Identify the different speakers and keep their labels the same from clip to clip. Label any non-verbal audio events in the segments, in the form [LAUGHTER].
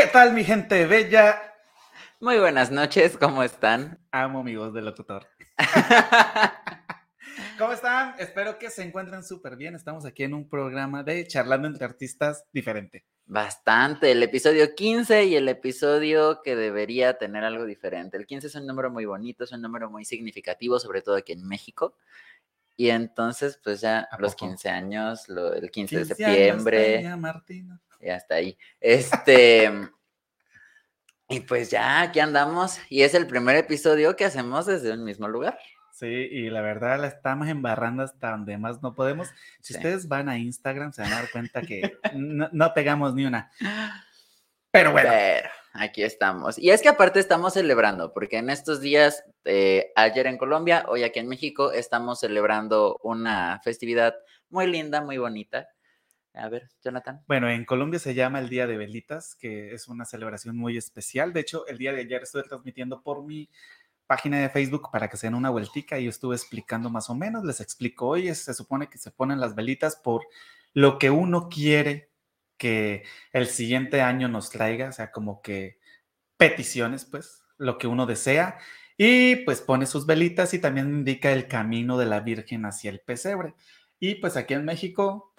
Speaker 1: ¿Qué tal, mi gente bella?
Speaker 2: Muy buenas noches, ¿cómo están?
Speaker 1: Amo mi voz de locutor. [LAUGHS] ¿Cómo están? Espero que se encuentren súper bien. Estamos aquí en un programa de Charlando entre Artistas diferente.
Speaker 2: Bastante, el episodio 15 y el episodio que debería tener algo diferente. El 15 es un número muy bonito, es un número muy significativo, sobre todo aquí en México. Y entonces, pues ya los 15 años, el 15, de septiembre.
Speaker 1: Martina.
Speaker 2: Ya está ahí. Este. y pues ya, aquí andamos. Y es el primer episodio que hacemos desde el mismo lugar.
Speaker 1: Sí, y la verdad la estamos embarrando hasta donde más no podemos. Si ustedes van a Instagram, se van a dar cuenta que no, pegamos ni una. Pero bueno.
Speaker 2: Pero aquí estamos. Y es que aparte estamos celebrando, porque en estos días, eh, ayer en Colombia, hoy aquí en México, estamos celebrando una festividad muy linda, muy bonita. A ver, Jonathan.
Speaker 1: Bueno, en Colombia se llama el Día de Velitas, que es una celebración muy especial. De hecho, el día de ayer estuve transmitiendo por mi página de Facebook para que se den una vueltica y yo estuve explicando más o menos, les explico, hoy se supone que se ponen las velitas por lo que uno quiere que el siguiente año nos traiga, o sea, como que peticiones, pues, lo que uno desea, y pues pone sus velitas y también indica el camino de la Virgen hacia el pesebre. Y pues aquí en México...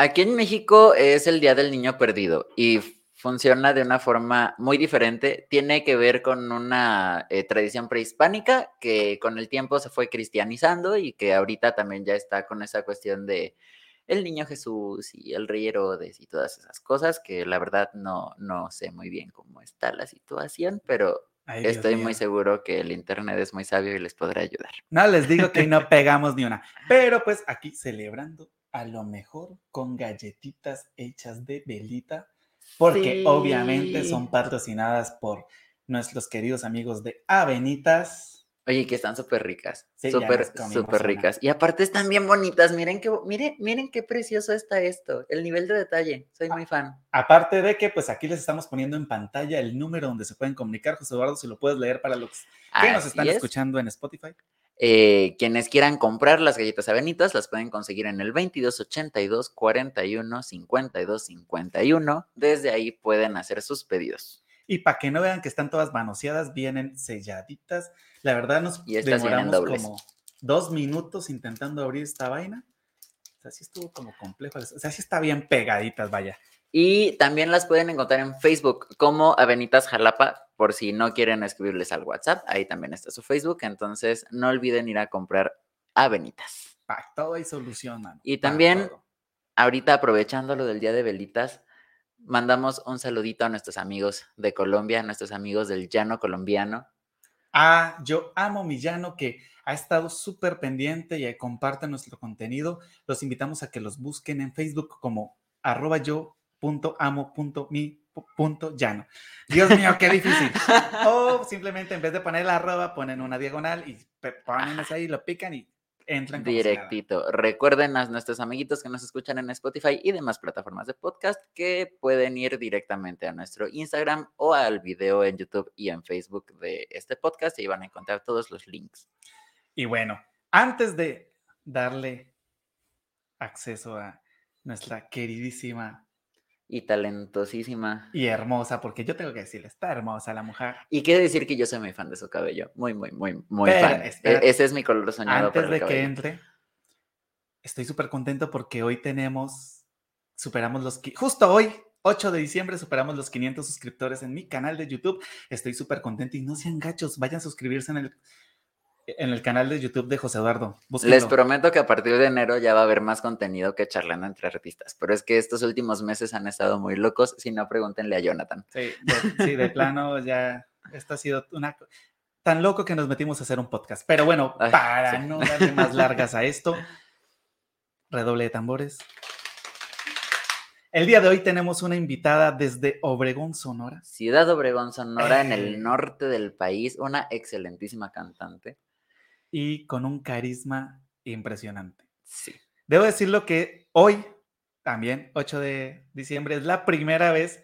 Speaker 2: Aquí en México es el Día del Niño Perdido y funciona de una forma muy diferente. Tiene que ver con una eh, tradición prehispánica que con el tiempo se fue cristianizando y que ahorita también ya está con esa cuestión de el niño Jesús y el rey Herodes y todas esas cosas que la verdad no, no sé muy bien cómo está la situación, pero estoy muy seguro que el internet es muy sabio y les podrá ayudar.
Speaker 1: No, les digo que no [LAUGHS] pegamos ni una, pero pues aquí celebrando a lo mejor con galletitas hechas de velita porque obviamente son patrocinadas por nuestros queridos amigos de Avenitas.
Speaker 2: Oye, que están súper ricas, súper, súper ricas. Y aparte están bien bonitas, miren qué, miren, miren qué precioso está esto, el nivel de detalle, soy muy fan.
Speaker 1: Aparte de que, pues aquí les estamos poniendo en pantalla el número donde se pueden comunicar, José Eduardo, si lo puedes leer para los que nos están escuchando en Spotify.
Speaker 2: Eh, quienes quieran comprar las galletas avenitas las pueden conseguir en el 2282 41 52 51. Desde ahí pueden hacer sus pedidos.
Speaker 1: Y para que no vean que están todas manoseadas, vienen selladitas. La verdad nos demoramos como dos minutos intentando abrir esta vaina. O sea, sí estuvo como complejo. O sea, sí está bien pegaditas, vaya.
Speaker 2: Y también las pueden encontrar en Facebook como Avenitas Jalapa, por si no quieren escribirles al WhatsApp. Ahí también está su Facebook. Entonces, no olviden ir a comprar Avenitas.
Speaker 1: Para todo hay solución,
Speaker 2: Y también, ahorita aprovechando lo del Día de Velitas, mandamos un saludito a nuestros amigos de Colombia, a nuestros amigos del llano colombiano.
Speaker 1: Ah, yo amo mi llano que ha estado súper pendiente y comparte nuestro contenido. Los invitamos a que los busquen en Facebook como arroba yo punto amo punto mi punto llano. Dios mío, qué difícil. O simplemente en vez de poner la arroba, ponen una diagonal y ponen ahí, lo pican y entran.
Speaker 2: Directito. Recuerden a nuestros amiguitos que nos escuchan en Spotify y demás plataformas de podcast que pueden ir directamente a nuestro Instagram o al video en YouTube y en Facebook de este podcast y van a encontrar todos los links.
Speaker 1: Y bueno, antes de darle acceso a nuestra queridísima
Speaker 2: y talentosísima.
Speaker 1: Y hermosa, porque yo tengo que decirle, está hermosa la mujer.
Speaker 2: Y quiere decir que yo soy muy fan de su cabello. Muy, muy, muy, muy fan. E, ese es mi color soñado.
Speaker 1: Antes de que entre, estoy súper contento porque hoy tenemos, superamos los, justo hoy, 8 de diciembre, superamos los 500 suscriptores en mi canal de YouTube. Estoy súper contento y no sean gachos, vayan a suscribirse en el en el canal de YouTube de José Eduardo.
Speaker 2: Les prometo que a partir de enero ya va a haber más contenido que charlando entre artistas, pero es que estos últimos meses han estado muy locos, si no pregúntenle a Jonathan.
Speaker 1: Sí, de, plano ya, esto ha sido una... Tan loco que nos metimos a hacer un podcast. Pero bueno, para no darle más largas a esto, redoble de tambores. El día de hoy tenemos una invitada desde Obregón, Sonora.
Speaker 2: Ciudad Obregón, Sonora, en el eh. norte del país, una excelentísima cantante
Speaker 1: y con un carisma impresionante. Sí. Debo decirlo que hoy, también 8 de diciembre, es la primera vez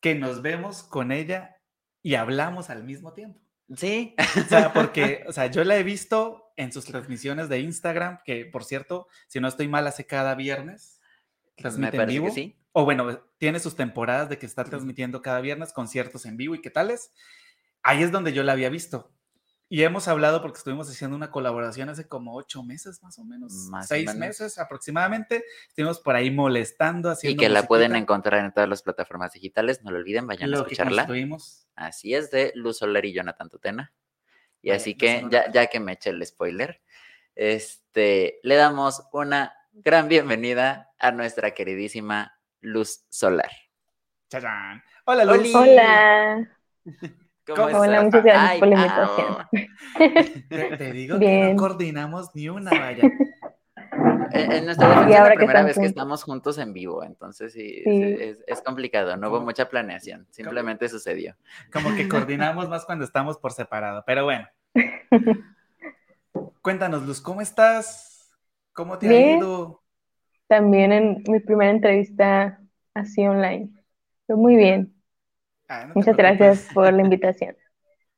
Speaker 1: que nos vemos con ella y hablamos al mismo tiempo.
Speaker 2: Sí.
Speaker 1: O sea, porque, [LAUGHS] o sea, yo la he visto en sus transmisiones de Instagram, que por cierto, si no estoy mal, hace cada viernes. transmite en vivo. sí. O bueno, tiene sus temporadas de que está transmitiendo cada viernes conciertos en vivo y qué tales. Ahí es donde yo la había visto. Y hemos hablado porque estuvimos haciendo una colaboración hace como ocho meses más o menos, más seis meses aproximadamente. Estuvimos por ahí molestando. Haciendo
Speaker 2: y que la pueden encontrar en todas las plataformas digitales. No lo olviden, vayan a escucharla. así es, de Luz Soler y Jonathan Tutena. Y así que ya, ya que me eché el spoiler, este, le damos una gran bienvenida a nuestra queridísima Luz Solar.
Speaker 1: ¡Chayán! Hola, Luz.
Speaker 3: Hola. [LAUGHS] Hola, muchas gracias por la invitación.
Speaker 1: te, digo que no coordinamos ni una, vaya. [LAUGHS]
Speaker 2: En, nuestra defensa es la primera vez que estamos juntos en vivo, entonces sí, Es, complicado, no hubo mucha planeación, simplemente sucedió.
Speaker 1: Como que coordinamos más cuando estamos por separado, pero bueno. [LAUGHS] Cuéntanos, Luz, ¿cómo estás? ¿Cómo te ha ido?
Speaker 3: También en mi primera entrevista así online. Muy bien. Ah, Muchas gracias por la [LAUGHS] invitación.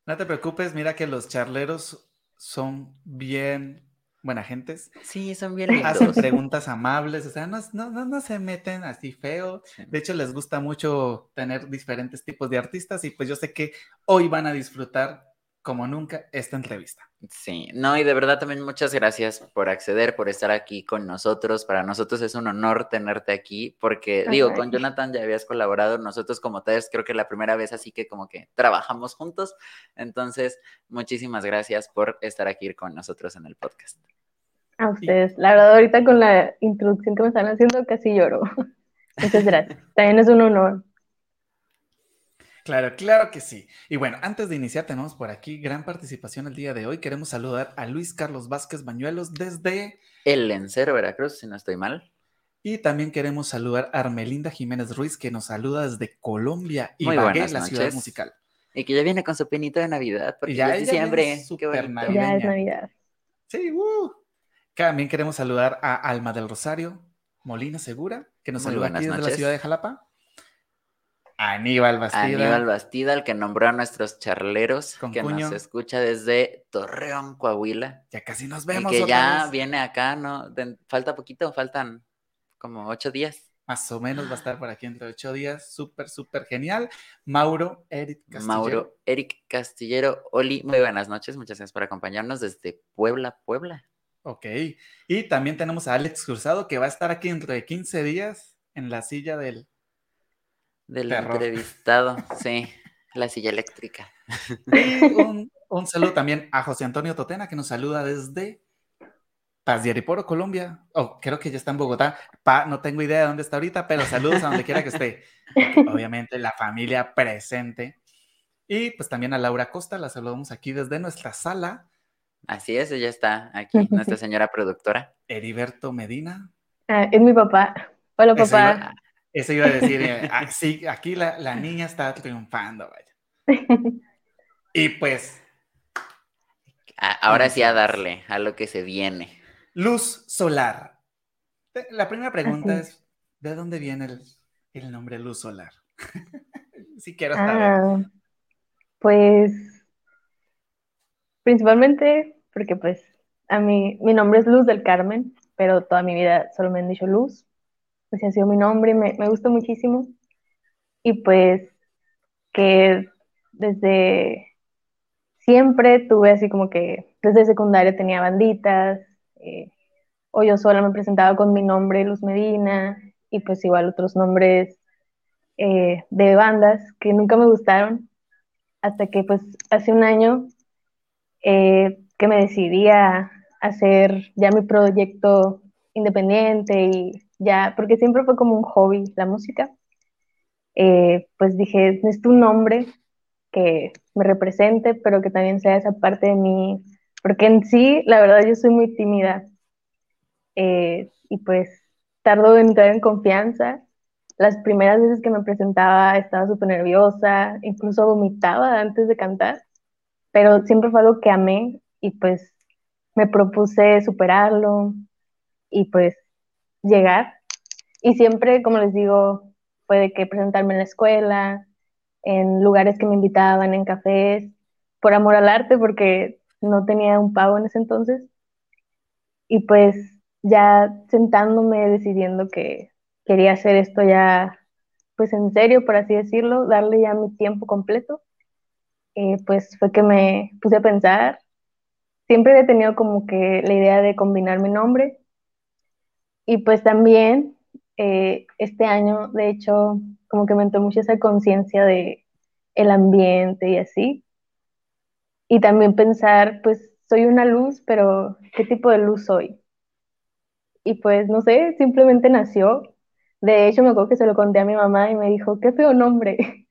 Speaker 1: No te preocupes, mira que los charleros son bien buena gentes.
Speaker 2: Sí, son bien lindos.
Speaker 1: Hacen preguntas amables, o sea, no, no, no, se meten así feo. De hecho, les gusta mucho tener diferentes tipos de artistas y pues yo sé que hoy van a disfrutar como nunca esta entrevista.
Speaker 2: Sí, no, y de verdad también muchas gracias por acceder, por estar aquí con nosotros. Para nosotros es un honor tenerte aquí, porque digo, con Jonathan ya habías colaborado, nosotros como TES creo que la primera vez así que como que trabajamos juntos. Entonces, muchísimas gracias por estar aquí con nosotros en el podcast.
Speaker 3: A ustedes, la verdad ahorita con la introducción que me están haciendo casi lloro. [LAUGHS] Muchas gracias. También es un honor.
Speaker 1: Claro, claro que sí. Y bueno, antes de iniciar, tenemos por aquí gran participación el día de hoy. Queremos saludar a Luis Carlos Vázquez Bañuelos desde
Speaker 2: El Lencero, Veracruz, si no estoy mal.
Speaker 1: Y también queremos saludar a Armelinda Jiménez Ruiz, que nos saluda desde Colombia y Bagué, la ciudad musical.
Speaker 2: Y que ya viene con su pinito de Navidad, porque ya, es diciembre.
Speaker 3: Ya es Navidad.
Speaker 1: Sí, uh. También queremos saludar a Alma del Rosario Molina Segura, que nos saluda aquí desde la ciudad de Jalapa. Aníbal Bastida.
Speaker 2: Aníbal Bastida, el que nombró a nuestros charleros, que nos escucha desde Torreón, Coahuila.
Speaker 1: Ya casi nos vemos.
Speaker 2: Y que ya viene acá, ¿no? falta poquito, faltan como ocho días.
Speaker 1: Más o menos va a estar por aquí entre ocho días. Súper, súper genial. Mauro Eric
Speaker 2: Castillero. Mauro Eric Castillero. Oli, muy buenas noches. Muchas gracias por acompañarnos desde Puebla, Puebla.
Speaker 1: Ok. Y también tenemos a Alex Cruzado, que va a estar aquí dentro de 15 días en la silla del
Speaker 2: del entrevistado, [LAUGHS] sí, la silla eléctrica.
Speaker 1: un, saludo también a José Antonio Totena, que nos saluda desde Paz de Ariporo, Colombia. Oh, creo que ya está en Bogotá. Pa, no tengo idea de dónde está ahorita, pero saludos a donde quiera que esté. Obviamente, la familia presente. Y pues también a Laura Costa, la saludamos aquí desde nuestra sala.
Speaker 2: Así es, ella está aquí, nuestra señora productora.
Speaker 1: Heriberto Medina.
Speaker 3: Ah, es mi papá. Hola, papá.
Speaker 1: Eso iba a decir, eh, ah, sí, aquí la, niña está triunfando, vaya. [LAUGHS] Y pues.
Speaker 2: Ahora sí a darle a lo que se viene.
Speaker 1: Luz solar. La primera pregunta es: ¿de dónde viene el, nombre Luz Solar? [LAUGHS] sí, quiero saber. Ah,
Speaker 3: pues. Principalmente porque, pues, a mí, mi nombre es Luz del Carmen, pero toda mi vida solo me han dicho Luz pues ha sido mi nombre, me, me gusta muchísimo. Y pues que desde siempre tuve así como que desde secundaria tenía banditas, eh, o yo sola me presentaba con mi nombre, Luz Medina, y pues igual otros nombres eh, de bandas que nunca me gustaron, hasta que pues hace un año eh, que me decidí a hacer ya mi proyecto independiente y ya, porque siempre fue como un hobby la música, eh, pues dije, necesito un nombre que me represente, pero que también sea esa parte de mí, porque en sí, la verdad, yo soy muy tímida. Eh, y pues tardo en entrar en confianza. Las primeras veces que me presentaba estaba súper nerviosa, incluso vomitaba antes de cantar, pero siempre fue algo que amé y pues me propuse superarlo. Y pues llegar. Y siempre, como les digo, puede que presentarme en la escuela, en lugares que me invitaban, en cafés, por amor al arte, porque no tenía un pago en ese entonces. Y pues ya sentándome, decidiendo que quería hacer esto ya, pues en serio, por así decirlo, darle ya mi tiempo completo, eh, pues fue que me puse a pensar. Siempre he tenido como que la idea de combinar mi nombre y pues también eh, este año, de hecho, como que me entró mucho esa conciencia de el ambiente y así. Y también pensar, pues soy una luz, pero ¿qué tipo de luz soy? Y pues no sé, simplemente nació. De hecho, me acuerdo que se lo conté a mi mamá y me dijo, qué feo nombre. [LAUGHS]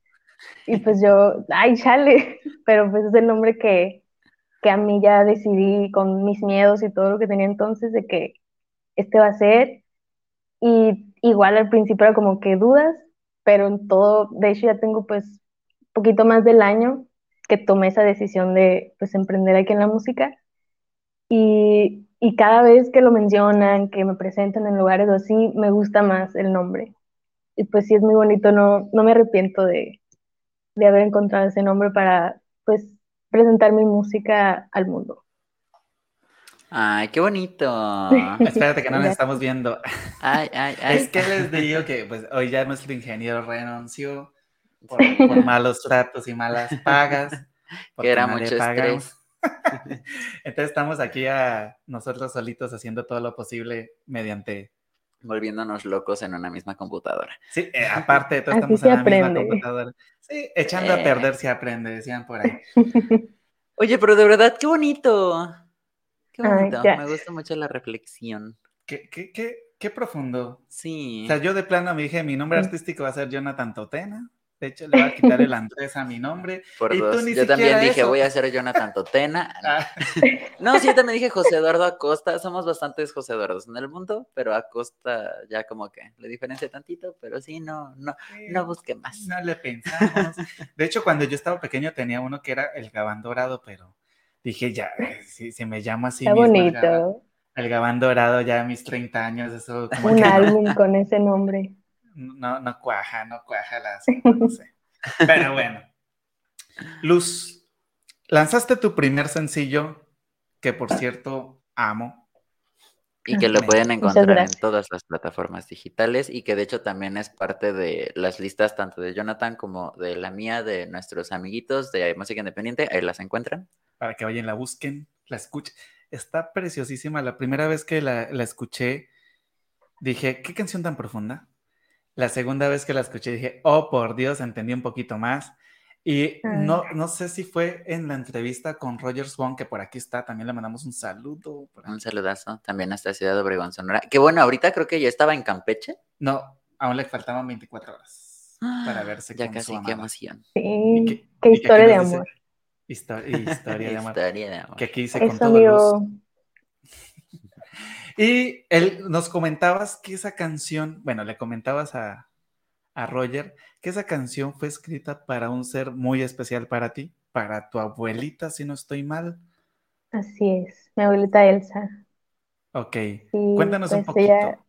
Speaker 3: Y pues yo, ay, chale, [LAUGHS] pero pues es el nombre que, que a mí ya decidí con mis miedos y todo lo que tenía entonces de que este va a ser. Y igual al principio era como que dudas, pero en todo, de hecho ya tengo pues poquito más del año que tomé esa decisión de pues emprender aquí en la música. Y, y cada vez que lo mencionan, que me presentan en lugares así, me gusta más el nombre. Y pues sí es muy bonito, no, no me arrepiento de, de haber encontrado ese nombre para pues presentar mi música al mundo.
Speaker 2: Ay, qué bonito.
Speaker 1: Espérate que no [LAUGHS] nos estamos viendo.
Speaker 2: Ay, ay, ay.
Speaker 1: Es que les digo que pues hoy ya nuestro ingeniero renunció por, malos tratos y malas pagas.
Speaker 2: Que era mucho estrés. [LAUGHS]
Speaker 1: Entonces estamos aquí a nosotros solitos haciendo todo lo posible mediante
Speaker 2: volviéndonos locos en una misma computadora.
Speaker 1: Sí, eh, aparte de todo, estamos en la misma computadora. Sí, echando a eh. perder se aprende, decían por ahí. [LAUGHS]
Speaker 2: Oye, pero de verdad, qué bonito. Qué bonito. me gusta mucho la reflexión.
Speaker 1: Qué, qué, qué, qué profundo.
Speaker 2: Sí.
Speaker 1: O sea, yo de plano me dije, mi nombre artístico va a ser Jonathan Totena. De hecho, le voy a quitar el Andrés a mi nombre. [LAUGHS]
Speaker 2: Por dos. yo también dije, voy a ser Jonathan Totena. [LAUGHS] Ah. [LAUGHS] No, sí, yo también dije José Eduardo Acosta. Somos bastantes José Eduardos en el mundo, pero Acosta ya como que le diferencia tantito, pero sí, no, no, no busqué más.
Speaker 1: No le pensamos. De hecho, cuando yo estaba pequeño tenía uno que era el Gabán Dorado, pero dije, ya, [LAUGHS] si, si me llamo así.
Speaker 3: Está bonito.
Speaker 1: El Gabán, Dorado ya a mis 30 años, eso.
Speaker 3: Un álbum con ese nombre [LAUGHS]
Speaker 1: no, no cuaja, no cuaja la no sé. Pero bueno. Luz, lanzaste tu primer sencillo, que por cierto amo.
Speaker 2: Y que lo pueden encontrar en todas las plataformas digitales y que de hecho también es parte de las listas tanto de Jonathan como de la mía, de nuestros amiguitos de Música Independiente. Ahí las encuentran.
Speaker 1: Para que vayan, la busquen, la escuchen. Está preciosísima. La primera vez que la, la escuché, dije, ¿qué canción tan profunda? La segunda vez que la escuché dije, oh, por Dios, entendí un poquito más. Y no, no sé si fue en la entrevista con Roger Swan, que por aquí está, también le mandamos un saludo.
Speaker 2: Un saludazo también hasta Ciudad Obregón, Sonora. Que bueno, ahorita creo que ya estaba en Campeche.
Speaker 1: No, aún le faltaban 24 horas para verse
Speaker 2: ya casi, qué emoción.
Speaker 3: Sí, qué, historia de amor.
Speaker 1: Historia de amor.
Speaker 2: Historia de amor.
Speaker 1: Que aquí hice con todo [LAUGHS] y él nos comentabas que esa canción, bueno, le comentabas a, Roger que esa canción fue escrita para un ser muy especial para ti, para tu abuelita, si no estoy mal.
Speaker 3: Así es, mi abuelita Elsa.
Speaker 1: Ok, cuéntanos un pues poquito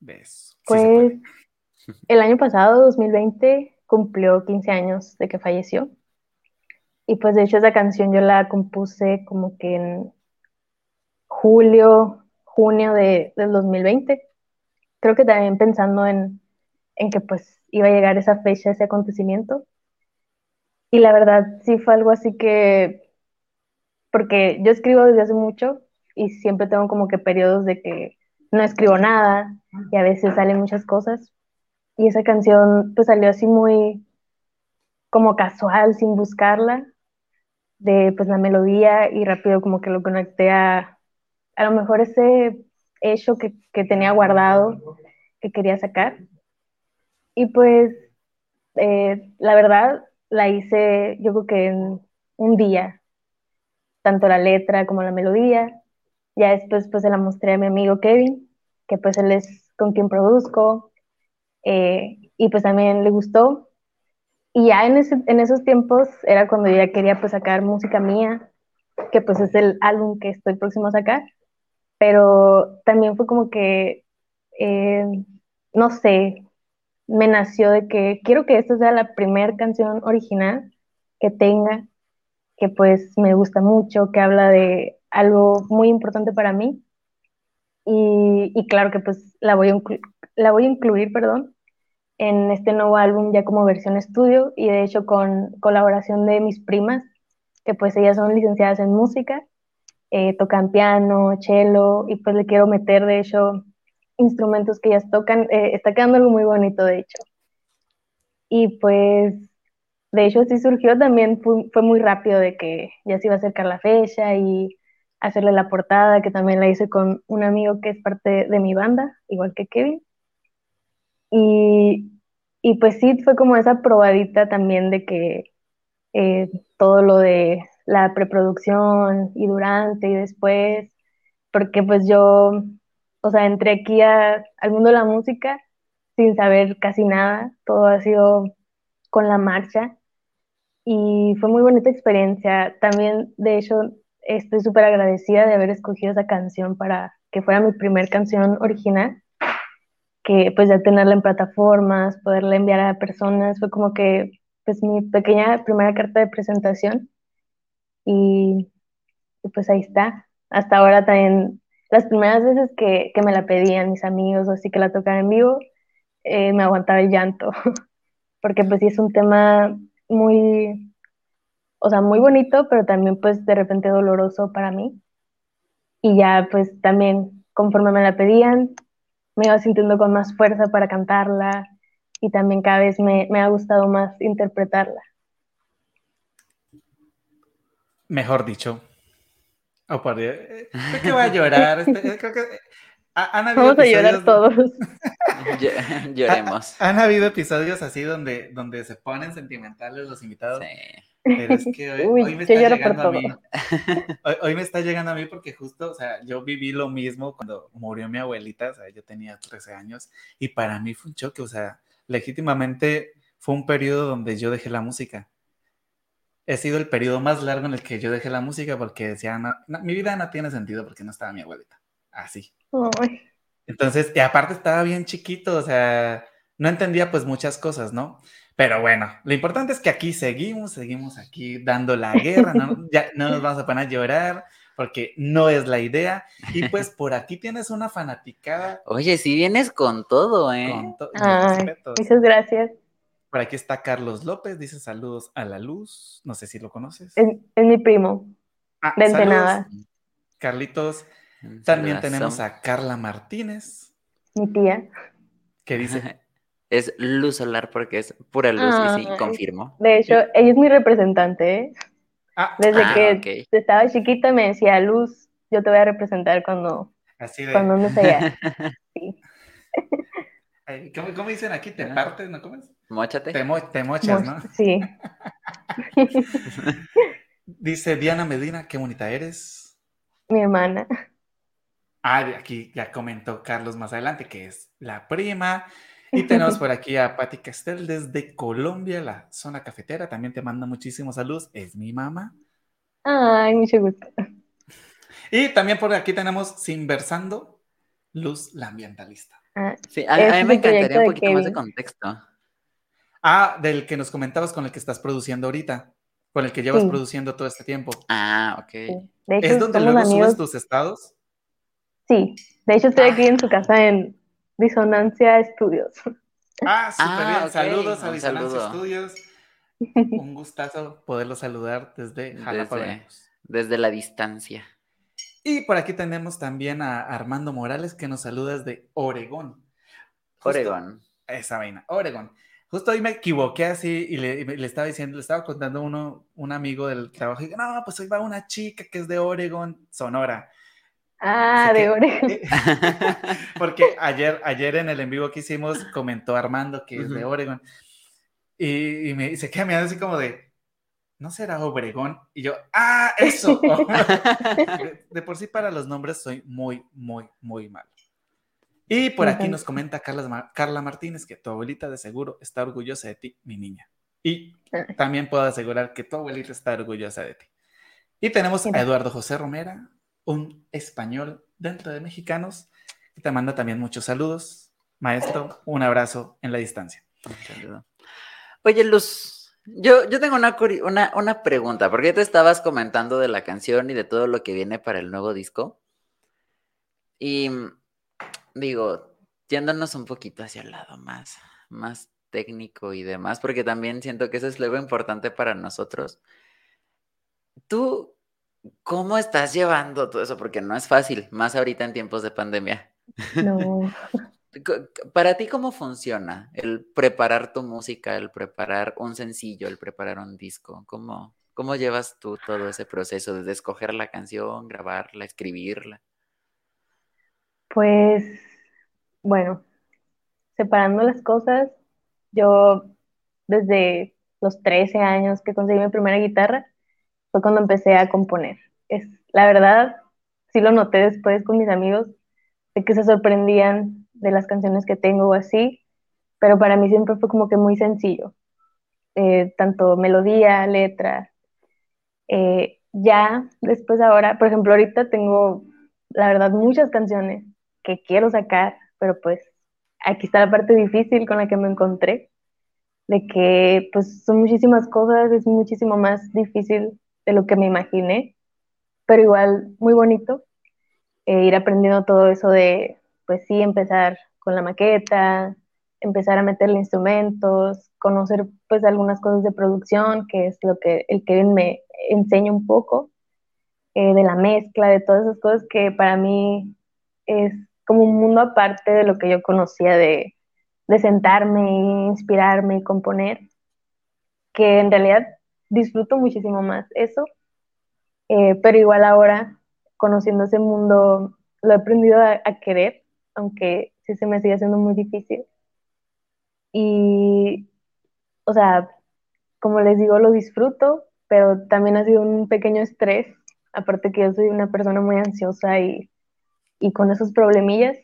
Speaker 1: de eso.
Speaker 3: Pues el año pasado, 2020, cumplió 15 años de que falleció. Y pues de hecho esa canción yo la compuse como que en julio junio de, del 2020. Creo que también pensando en, en que pues iba a llegar esa fecha, ese acontecimiento. Y la verdad sí fue algo así que, porque yo escribo desde hace mucho y siempre tengo como que periodos de que no escribo nada y a veces salen muchas cosas. Y esa canción pues salió así muy como casual, sin buscarla, de pues la melodía y rápido como que lo conecté a, a lo mejor ese hecho que, tenía guardado, que quería sacar. Y pues, eh, la verdad, la hice yo creo que en un día, tanto la letra como la melodía. Ya después pues se la mostré a mi amigo Kevin, que pues él es con quien produzco, eh, y pues también le gustó. Y ya en, en esos tiempos era cuando ya quería pues sacar música mía, que pues es el álbum que estoy próximo a sacar pero también fue como que, eh, no sé, me nació de que quiero que esta sea la primera canción original que tenga, que pues me gusta mucho, que habla de algo muy importante para mí. Y, claro que pues la voy, a la voy a incluir, perdón, en este nuevo álbum ya como versión estudio y de hecho con colaboración de mis primas, que pues ellas son licenciadas en música, eh, tocan piano, cello y pues le quiero meter de hecho instrumentos que ellas tocan, eh, está quedando algo muy bonito de hecho. Y pues de hecho sí surgió también, fue, fue muy rápido de que ya se iba a acercar la fecha y hacerle la portada, que también la hice con un amigo que es parte de mi banda, igual que Kevin. Y, y pues sí, fue como esa probadita también de que eh, todo lo de la preproducción y durante y después, porque pues yo, o sea, entré aquí al mundo de la música sin saber casi nada, todo ha sido con la marcha y fue muy bonita experiencia. También, de hecho, estoy súper agradecida de haber escogido esa canción para que fuera mi primer canción original, que pues ya tenerla en plataformas, poderla enviar a personas, fue como que pues mi pequeña primera carta de presentación y, pues ahí está. Hasta ahora también, las primeras veces que, me la pedían mis amigos o así que la tocaran en vivo, eh, me aguantaba el llanto, [LAUGHS] porque pues sí es un tema muy, o sea, muy bonito, pero también pues de repente doloroso para mí. Y ya pues también conforme me la pedían, me iba sintiendo con más fuerza para cantarla y también cada vez me, ha gustado más interpretarla.
Speaker 1: Mejor dicho. Oh, por Dios. Eh, creo que va a [LAUGHS] llorar. Este, eh, creo que
Speaker 3: Vamos a llorar todos. [LAUGHS] [LAUGHS]
Speaker 2: Lloremos.
Speaker 1: han habido episodios así donde, donde se ponen sentimentales los invitados. Sí. Pero es que hoy, me está llegando a mí. [LAUGHS] Hoy, me está llegando a mí porque justo, o sea, yo viví lo mismo cuando murió mi abuelita, o sea, yo tenía 13 años y para mí fue un choque, o sea, legítimamente fue un periodo donde yo dejé la música. He sido el periodo más largo en el que yo dejé la música porque decía, mi vida no tiene sentido porque no estaba mi abuelita. Así. Entonces, y aparte estaba bien chiquito, o sea, no entendía pues muchas cosas, ¿no? Pero bueno, lo importante es que aquí seguimos, seguimos aquí dando la guerra, no, [LAUGHS] ya no nos vamos a poner a llorar porque no es la idea. Y pues por aquí tienes una fanaticada.
Speaker 2: Oye, si vienes con todo, ¿eh?
Speaker 3: muchas gracias.
Speaker 1: Por aquí está Carlos López, dice saludos a la luz. No sé si lo conoces.
Speaker 3: Es, mi primo. Ah, de.
Speaker 1: Carlitos. También tenemos a Carla Martínez.
Speaker 3: Mi tía.
Speaker 1: ¿Qué dice? [LAUGHS]
Speaker 2: Es luz solar porque es pura luz y sí, confirmo.
Speaker 3: De hecho, ella es mi representante. ¿eh? Ah, Desde ah, que estaba chiquita me decía, Luz, yo te voy a representar cuando, Así cuando no sea. [LAUGHS] sí. [LAUGHS]
Speaker 1: ¿Cómo, dicen aquí? ¿Te partes? ¿No comes?
Speaker 2: Móchate.
Speaker 1: Te, mochas, ¿no?
Speaker 3: Sí. [LAUGHS]
Speaker 1: Dice Diana Medina, qué bonita eres.
Speaker 3: Mi hermana.
Speaker 1: Ah, aquí ya comentó Carlos más adelante que es la prima. Y tenemos por [LAUGHS] aquí a Patti Castel desde Colombia, la zona cafetera. También te manda muchísimos saludos. Es mi mamá.
Speaker 3: Ay, mucho gusto.
Speaker 1: Y también por aquí tenemos Sinversando, Luz, la ambientalista.
Speaker 2: Ah, sí, a, mí me encantaría un poquito más de contexto.
Speaker 1: Ah, del que nos comentabas con el que estás produciendo ahorita, con el que llevas produciendo todo este tiempo.
Speaker 2: Ah, ok.
Speaker 1: ¿Es donde luego subes tus estados?
Speaker 3: Sí, de hecho estoy aquí en su casa en Disonancia Estudios.
Speaker 1: Ah, súper ah, bien. Saludos a Disonancia Estudios. [LAUGHS] Un gustazo poderlo saludar desde
Speaker 2: Jalapa. Desde, la distancia.
Speaker 1: Y por aquí tenemos también a Armando Morales que nos saluda desde Oregón.
Speaker 2: Oregón.
Speaker 1: Esa vaina, Oregón. Justo hoy me equivoqué así y le, le, estaba diciendo, le estaba contando uno, un amigo del trabajo y no, pues hoy va una chica que es de Oregón, Sonora.
Speaker 3: Ah, de Oregon. [LAUGHS]
Speaker 1: Porque ayer, ayer en el en vivo que hicimos comentó Armando que es de Oregon. Y, me dice, que me así como de, ¿no será Obregón? Y yo, ¡ah, eso! [LAUGHS] [LAUGHS] de, por sí para los nombres soy muy, muy, muy malo. Y por aquí nos comenta Carla, Carla Martínez que tu abuelita de seguro está orgullosa de ti, mi niña. Y también puedo asegurar que tu abuelita está orgullosa de ti. Y tenemos a Eduardo José Romera, un español dentro de mexicanos, que te manda también muchos saludos. Maestro, un abrazo en la distancia.
Speaker 2: Oye, Luz, yo, yo tengo una, una, una pregunta, porque te estabas comentando de la canción y de todo lo que viene para el nuevo disco. Y digo, yéndonos un poquito hacia el lado más, más técnico y demás, porque también siento que eso es luego importante para nosotros. ¿Tú cómo estás llevando todo eso? Porque no es fácil, más ahorita en tiempos de pandemia.
Speaker 3: No. [LAUGHS]
Speaker 2: Para ti, ¿cómo funciona el preparar tu música, el preparar un sencillo, el preparar un disco? ¿Cómo, cómo llevas tú todo ese proceso desde escoger la canción, grabarla, escribirla?
Speaker 3: Pues, bueno, separando las cosas, yo desde los 13 años que conseguí mi primera guitarra, fue cuando empecé a componer. Es, la verdad, sí lo noté después con mis amigos, de que se sorprendían de las canciones que tengo o así, pero para mí siempre fue como que muy sencillo, eh, tanto melodía, letra. Eh, ya después ahora, por ejemplo, ahorita tengo, la verdad, muchas canciones que quiero sacar, pero pues aquí está la parte difícil con la que me encontré, de que pues son muchísimas cosas, es muchísimo más difícil de lo que me imaginé, pero igual muy bonito eh, ir aprendiendo todo eso de, pues sí, empezar con la maqueta, empezar a meterle instrumentos, conocer pues algunas cosas de producción, que es lo que el Kevin me enseña un poco, eh, de la mezcla, de todas esas cosas que para mí es como un mundo aparte de lo que yo conocía de, de sentarme, inspirarme y componer, que en realidad disfruto muchísimo más eso, eh, pero igual ahora, conociendo ese mundo, lo he aprendido a, querer, aunque sí se me sigue haciendo muy difícil. Y, o sea, como les digo, lo disfruto, pero también ha sido un pequeño estrés, aparte que yo soy una persona muy ansiosa y, y con esos problemillas,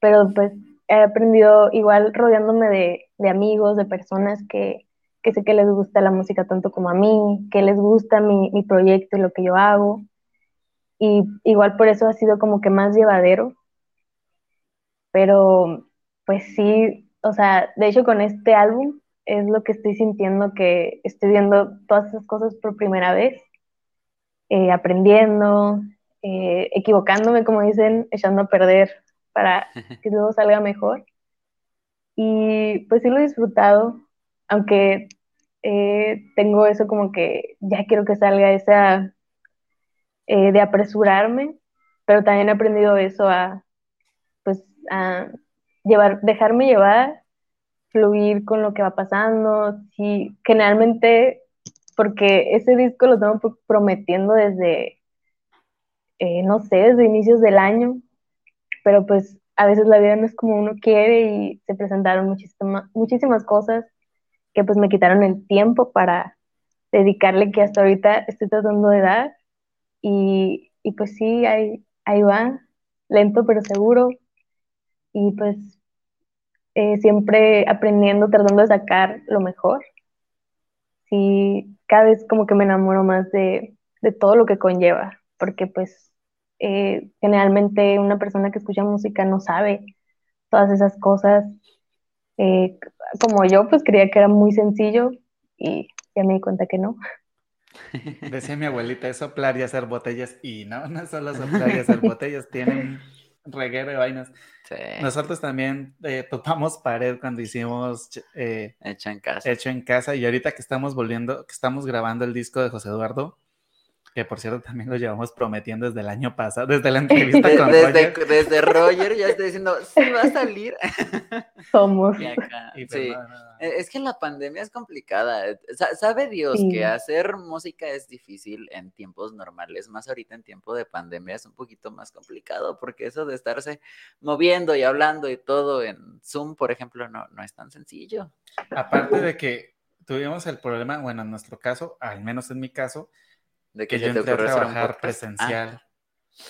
Speaker 3: pero pues he aprendido igual rodeándome de, de amigos, de personas que, que, sé que les gusta la música tanto como a mí, que les gusta mi, mi proyecto y lo que yo hago. Y igual por eso ha sido como que más llevadero. Pero pues sí, o sea, de hecho con este álbum es lo que estoy sintiendo que estoy viendo todas esas cosas por primera vez, eh, aprendiendo, eh, equivocándome, como dicen, echando a perder para [LAUGHS] que luego salga mejor. Y pues sí lo he disfrutado, aunque eh, tengo eso como que ya quiero que salga esa eh, de apresurarme, pero también he aprendido eso a pues a llevar, dejarme llevar, fluir con lo que va pasando, sí, generalmente porque ese disco lo tengo prometiendo desde, eh, no sé, desde inicios del año, pero pues a veces la vida no es como uno quiere y se presentaron muchísimas, muchísimas cosas que pues me quitaron el tiempo para dedicarle que hasta ahorita estoy tratando de dar y, y pues sí, ahí, ahí va, lento pero seguro y pues eh, siempre aprendiendo, tratando de sacar lo mejor. Sí, cada vez como que me enamoro más de, de todo lo que conlleva, porque pues eh, generalmente una persona que escucha música no sabe todas esas cosas. Eh, como yo, pues creía que era muy sencillo y ya me di cuenta que no. [LAUGHS]
Speaker 1: Decía mi abuelita, es soplar y hacer botellas. Y no, [LAUGHS] no solo soplar y hacer botellas, tienen reguero de vainas. Nosotros también eh, topamos pared cuando hicimos
Speaker 2: Hecho en casa.
Speaker 1: Hecho en casa. Y ahorita que estamos volviendo, que estamos grabando el disco de José Eduardo, que por cierto también lo llevamos prometiendo desde el año pasado, desde la [LAUGHS] entrevista con
Speaker 2: desde,
Speaker 1: Roger.
Speaker 2: Desde Roger ya está diciendo, sí va a salir. [LAUGHS]
Speaker 3: Somos.
Speaker 2: sí. E, es que la pandemia es complicada. Sabe Dios que hacer música es difícil en tiempos normales, más ahorita en tiempo de pandemia es un poquito más complicado, porque eso de estarse moviendo y hablando y todo en Zoom, por ejemplo, no, no es tan sencillo.
Speaker 1: Aparte de que tuvimos el problema, bueno, en nuestro caso, al menos en mi caso,
Speaker 2: de que,
Speaker 1: yo entré a trabajar presencial.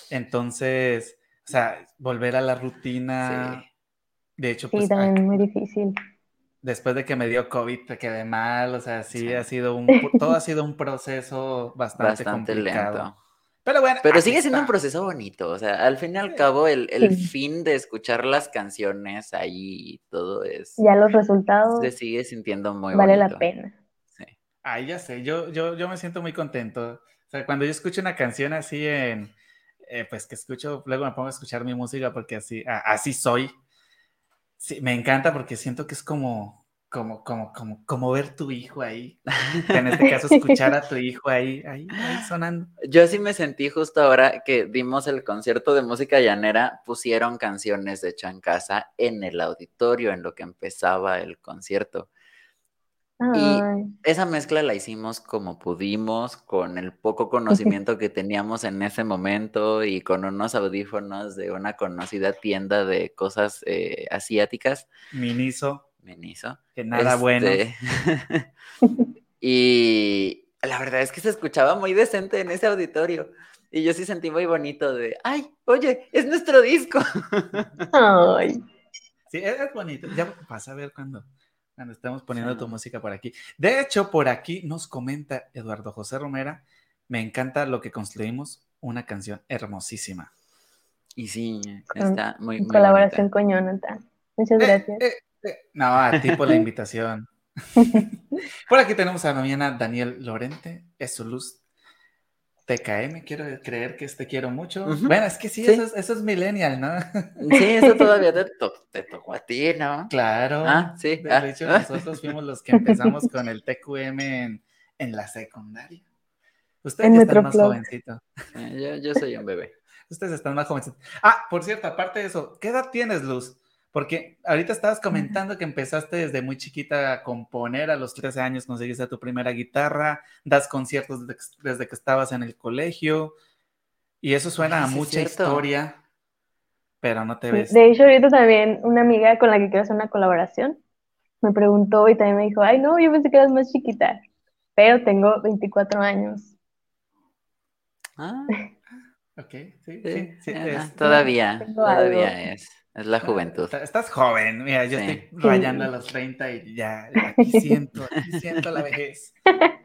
Speaker 1: Entonces, o sea, volver a la rutina. De hecho,
Speaker 3: pues. Sí, también muy difícil.
Speaker 1: Después de que me dio COVID, te quedé mal. O sea, sí, ha sido un. todo ha sido un proceso bastante, complicado. lento. Pero bueno.
Speaker 2: Pero sigue siendo un proceso bonito. O sea, al fin y al cabo, el, fin de escuchar las canciones ahí y todo es.
Speaker 3: Ya los resultados.
Speaker 2: Se sigue sintiendo muy
Speaker 3: vale la pena.
Speaker 1: Sí. Ay, ya sé. Yo, yo, yo me siento muy contento. O sea, cuando yo escucho una canción así en, eh, pues que escucho, luego me pongo a escuchar mi música porque así, así soy. Sí, me encanta porque siento que es como, como, como, como, como ver tu hijo ahí. En este caso, escuchar a tu [LAUGHS] hijo ahí, ahí, ahí sonando.
Speaker 2: Yo sí me sentí justo ahora que dimos el concierto de música llanera, pusieron canciones de Chancasa en el auditorio, en lo que empezaba el concierto. Y esa mezcla la hicimos como pudimos, con el poco [LAUGHS] conocimiento que teníamos en ese momento y con unos audífonos de una conocida tienda de cosas eh, asiáticas.
Speaker 1: Miniso.
Speaker 2: Miniso.
Speaker 1: Que nada bueno.
Speaker 2: Este, [LAUGHS] y la verdad es que se escuchaba muy decente en ese auditorio. Y yo sí sentí muy bonito de, ay, oye, es nuestro disco. [LAUGHS]
Speaker 3: Ay.
Speaker 1: Sí, es bonito. Ya vas a ver cuando cuando estamos poniendo tu música por aquí. De hecho, por aquí nos comenta Eduardo José Romera, me encanta lo que construimos, una canción hermosísima.
Speaker 2: Y sí, está muy,
Speaker 3: En colaboración con Jonathan. Muchas
Speaker 1: eh,
Speaker 3: gracias.
Speaker 1: Eh, eh, no, a ti por la [LAUGHS] invitación. por aquí tenemos a mañana Daniel Lorente, es su luz TKM, quiero creer que te quiero mucho. Bueno, es que sí, Eso, es, eso, es, millennial, ¿no?
Speaker 2: Sí, eso todavía te, [LAUGHS] te, tocó a ti, ¿no?
Speaker 1: Claro.
Speaker 2: Ah, sí.
Speaker 1: De,
Speaker 2: ah.
Speaker 1: hecho, nosotros fuimos los que empezamos con el TQM en, en la secundaria. Ustedes ya están más jovencitos.
Speaker 2: Yo, yo soy un bebé.
Speaker 1: Ustedes están más jovencitos. Ah, por cierto, aparte de eso, ¿qué edad tienes, Luz? Porque ahorita estabas comentando que empezaste desde muy chiquita a componer, a los 13 años conseguiste tu primera guitarra, das conciertos desde, que estabas en el colegio, y eso suena a mucha historia, pero no te ves.
Speaker 3: De hecho, ahorita también una amiga con la que quiero hacer una colaboración me preguntó y también me dijo, ay, no, yo pensé que eras más chiquita, pero tengo 24 años.
Speaker 2: Ah. [LAUGHS]
Speaker 1: Ok, sí, sí, sí.
Speaker 2: todavía, todavía es. Es la juventud.
Speaker 1: Estás joven, mira, yo estoy rayando a los 30 y ya, aquí siento, aquí siento la vejez. [LAUGHS]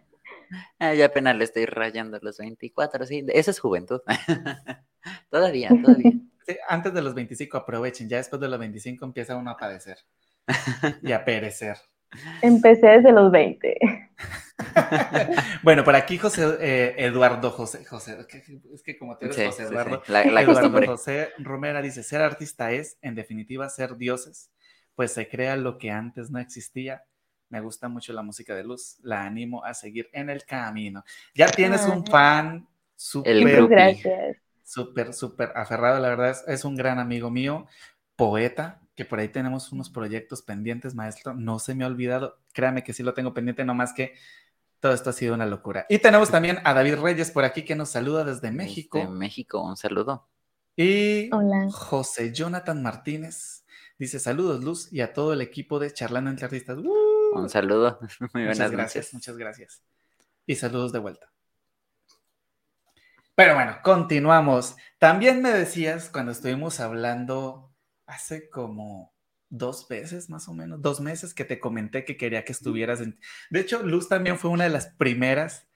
Speaker 2: Ah, ya apenas le estoy rayando a los 24, sí, esa es juventud. [LAUGHS] todavía, todavía.
Speaker 1: Sí, antes de los 25 aprovechen, ya después de los 25 empieza uno a padecer [LAUGHS] y a perecer.
Speaker 3: Empecé desde los 20. [LAUGHS]
Speaker 1: bueno, por aquí José eh, Eduardo José, José, es que como te eres José Eduardo,
Speaker 2: La, la
Speaker 1: Eduardo José Romera dice, ser artista es, en definitiva, ser dioses, pues se crea lo que antes no existía. Me gusta mucho la música de luz, la animo a seguir en el camino. Ya tienes un fan súper, súper, súper aferrado, la verdad, es, es un gran amigo mío, poeta, que por ahí tenemos unos proyectos pendientes, maestro. No se me ha olvidado. Créame que sí lo tengo pendiente, nomás que todo esto ha sido una locura. Y tenemos también a David Reyes por aquí que nos saluda desde México.
Speaker 2: Desde México, un saludo.
Speaker 1: Y José Jonathan Martínez dice saludos, Luz, y a todo el equipo de Charlando entre Artistas.
Speaker 2: Un saludo. [LAUGHS] Muy buenas
Speaker 1: muchas gracias, muchas gracias. Y saludos de vuelta. Pero bueno, continuamos. También me decías cuando estuvimos hablando hace como dos veces más o menos, dos meses que te comenté que quería que estuvieras en... De hecho, Luz también fue una de las primeras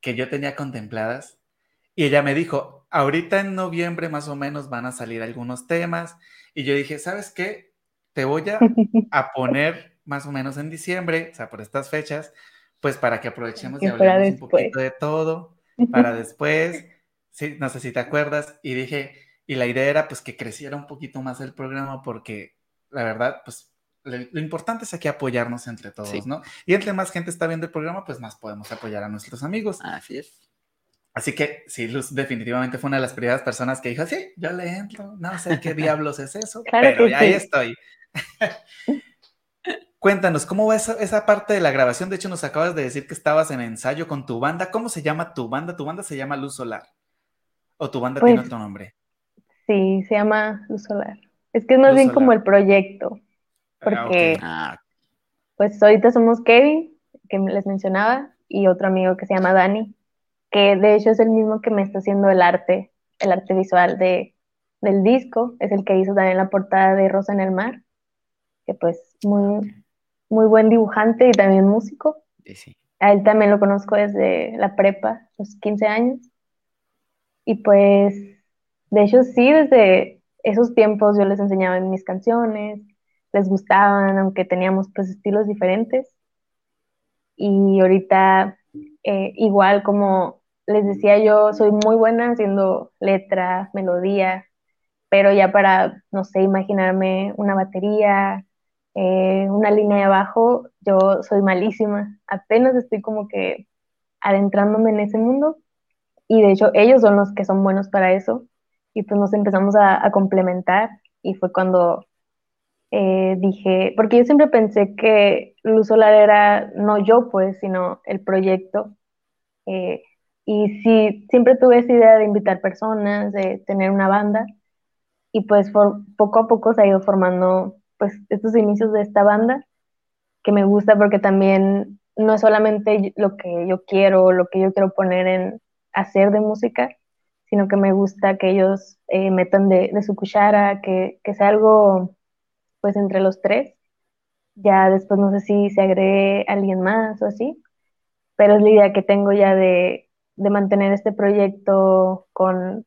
Speaker 1: que yo tenía contempladas y ella me dijo, ahorita en noviembre más o menos van a salir algunos temas y yo dije, ¿sabes qué? Te voy a, [LAUGHS] a poner más o menos en diciembre, o sea, por estas fechas, pues para que aprovechemos y hablemos un poquito de todo, para después, sí, no sé si te acuerdas, y dije, y la idea era pues que creciera un poquito más el programa porque la verdad, pues lo, importante es aquí apoyarnos entre todos, ¿no? Y entre más gente está viendo el programa, pues más podemos apoyar a nuestros amigos.
Speaker 2: Así es.
Speaker 1: Así que sí, Luz definitivamente fue una de las primeras personas que dijo, sí, yo le entro, no sé qué [LAUGHS] diablos es eso, pero ya ahí estoy. [LAUGHS] Cuéntanos, ¿cómo va esa, esa, parte de la grabación? De hecho, nos acabas de decir que estabas en ensayo con tu banda. ¿Cómo se llama tu banda? ¿Tu banda se llama Luz Solar? ¿O tu banda tiene
Speaker 3: Pues,
Speaker 1: otro nombre?
Speaker 3: Sí, se llama Luz Solar. Es que es más
Speaker 1: Luz
Speaker 3: bien
Speaker 1: Solar.
Speaker 3: como el proyecto,
Speaker 1: Ah,
Speaker 3: porque.
Speaker 2: Ah,
Speaker 3: pues ahorita somos Kevin, que les mencionaba, y otro amigo que se llama Dani, que de hecho es el mismo que me está haciendo el arte, el arte visual de, del disco, es el que hizo también la portada de Rosa en el Mar, que pues muy, muy buen dibujante y también músico.
Speaker 2: sí, sí.
Speaker 3: A él también lo conozco desde la prepa, los 15 años. Y pues, de hecho, sí, desde esos tiempos yo les enseñaba mis canciones, les gustaban, aunque teníamos pues estilos diferentes. Y ahorita, eh, igual como les decía yo, soy muy buena haciendo letra, melodía, pero ya para, no sé, imaginarme una batería, eh, una línea de abajo, yo soy malísima. Apenas estoy como que adentrándome en ese mundo y de hecho ellos son los que son buenos para eso y pues nos empezamos a, complementar y fue cuando eh, dije, porque yo siempre pensé que Luz Solar era no yo pues, sino el proyecto. Eh, y sí, siempre tuve esa idea de invitar personas, de tener una banda y pues poco a poco se ha ido formando pues estos inicios de esta banda que me gusta porque también no es solamente lo que yo quiero, lo que yo quiero poner en hacer de música, sino que me gusta que ellos eh, metan de, su cuchara, que, sea algo pues entre los tres. Ya después no sé si se agregue alguien más o así, pero es la idea que tengo ya de, de mantener este proyecto con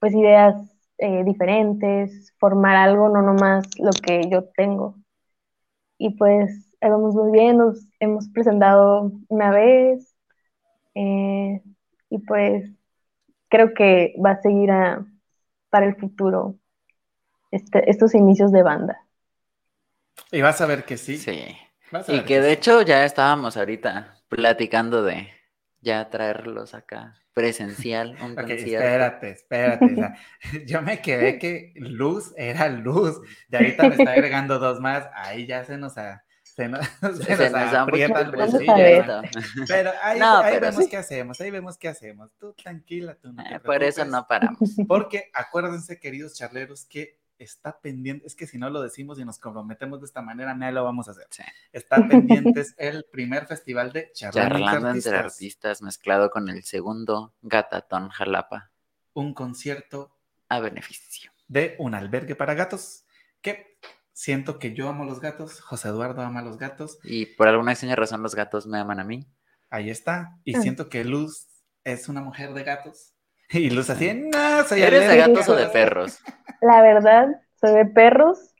Speaker 3: pues ideas eh, diferentes, formar algo, no nomás lo que yo tengo. Y pues vamos muy bien, nos hemos presentado una vez eh, y pues creo que va a seguir para el futuro este, estos inicios de banda.
Speaker 1: Y vas a ver que sí.
Speaker 2: Sí. Y que, de hecho ya estábamos ahorita platicando de ya traerlos acá presencial, un [LAUGHS]
Speaker 1: Espérate, espérate. [LAUGHS] [LAUGHS] yo me quedé que luz era luz. Y ahorita me está agregando dos más. Ahí ya se nos, ha, se nos, aprieta el bolsillo. Pero ahí, vemos qué hacemos, ahí vemos qué hacemos. Tú tranquila, tú no.
Speaker 2: Eh, por eso no paramos. [LAUGHS]
Speaker 1: Porque acuérdense, queridos charleros, que está pendiente, es que si no lo decimos y nos comprometemos de esta manera, no lo vamos a hacer. Está pendiente es el primer festival de
Speaker 2: charlando, entre, artistas. mezclado con el segundo Gatatón Jalapa.
Speaker 1: Un concierto
Speaker 2: a beneficio
Speaker 1: de un albergue para gatos que siento que yo amo los gatos, José Eduardo ama los gatos.
Speaker 2: Y por alguna extraña razón los gatos me aman a mí.
Speaker 1: Ahí está. Y ah. siento que Luz es una mujer de gatos. [LAUGHS] Y Luz así, no,
Speaker 2: soy ¿Eres de gatos o de perros? [LAUGHS]
Speaker 3: La verdad, soy de perros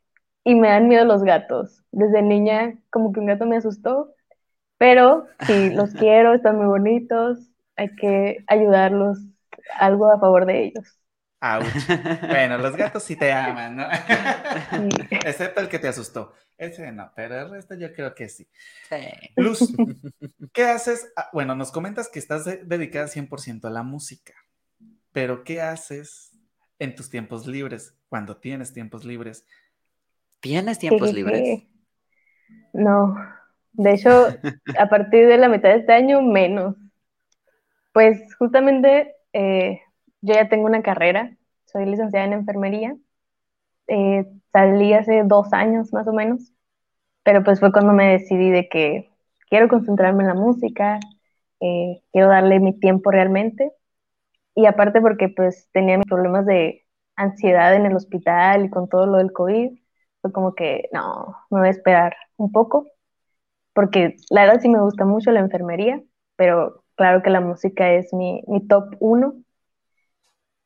Speaker 3: y me dan miedo los gatos. Desde niña, como que un gato me asustó, pero sí, los [LAUGHS] quiero, están muy bonitos, hay que ayudarlos, algo a favor de ellos. [LAUGHS]
Speaker 1: Bueno, los gatos sí te aman, ¿no? Excepto el que te asustó. Ese no, pero el resto yo creo que sí. Luz, [LAUGHS] ¿qué haces? Ah, bueno, nos comentas que estás dedicada 100% a la música, pero ¿qué haces en tus tiempos libres, cuando tienes tiempos libres.
Speaker 2: ¿Tienes tiempos libres?
Speaker 3: No, de hecho, a partir de la mitad de este año, menos. Pues justamente eh, yo ya tengo una carrera, soy licenciada en enfermería, eh, salí hace dos años más o menos, pero pues fue cuando me decidí de que quiero concentrarme en la música, eh, quiero darle mi tiempo realmente y aparte porque pues tenía mis problemas de ansiedad en el hospital y con todo lo del COVID, fue como que no, me voy a esperar un poco, porque la verdad sí me gusta mucho la enfermería, pero claro que la música es mi, mi top uno.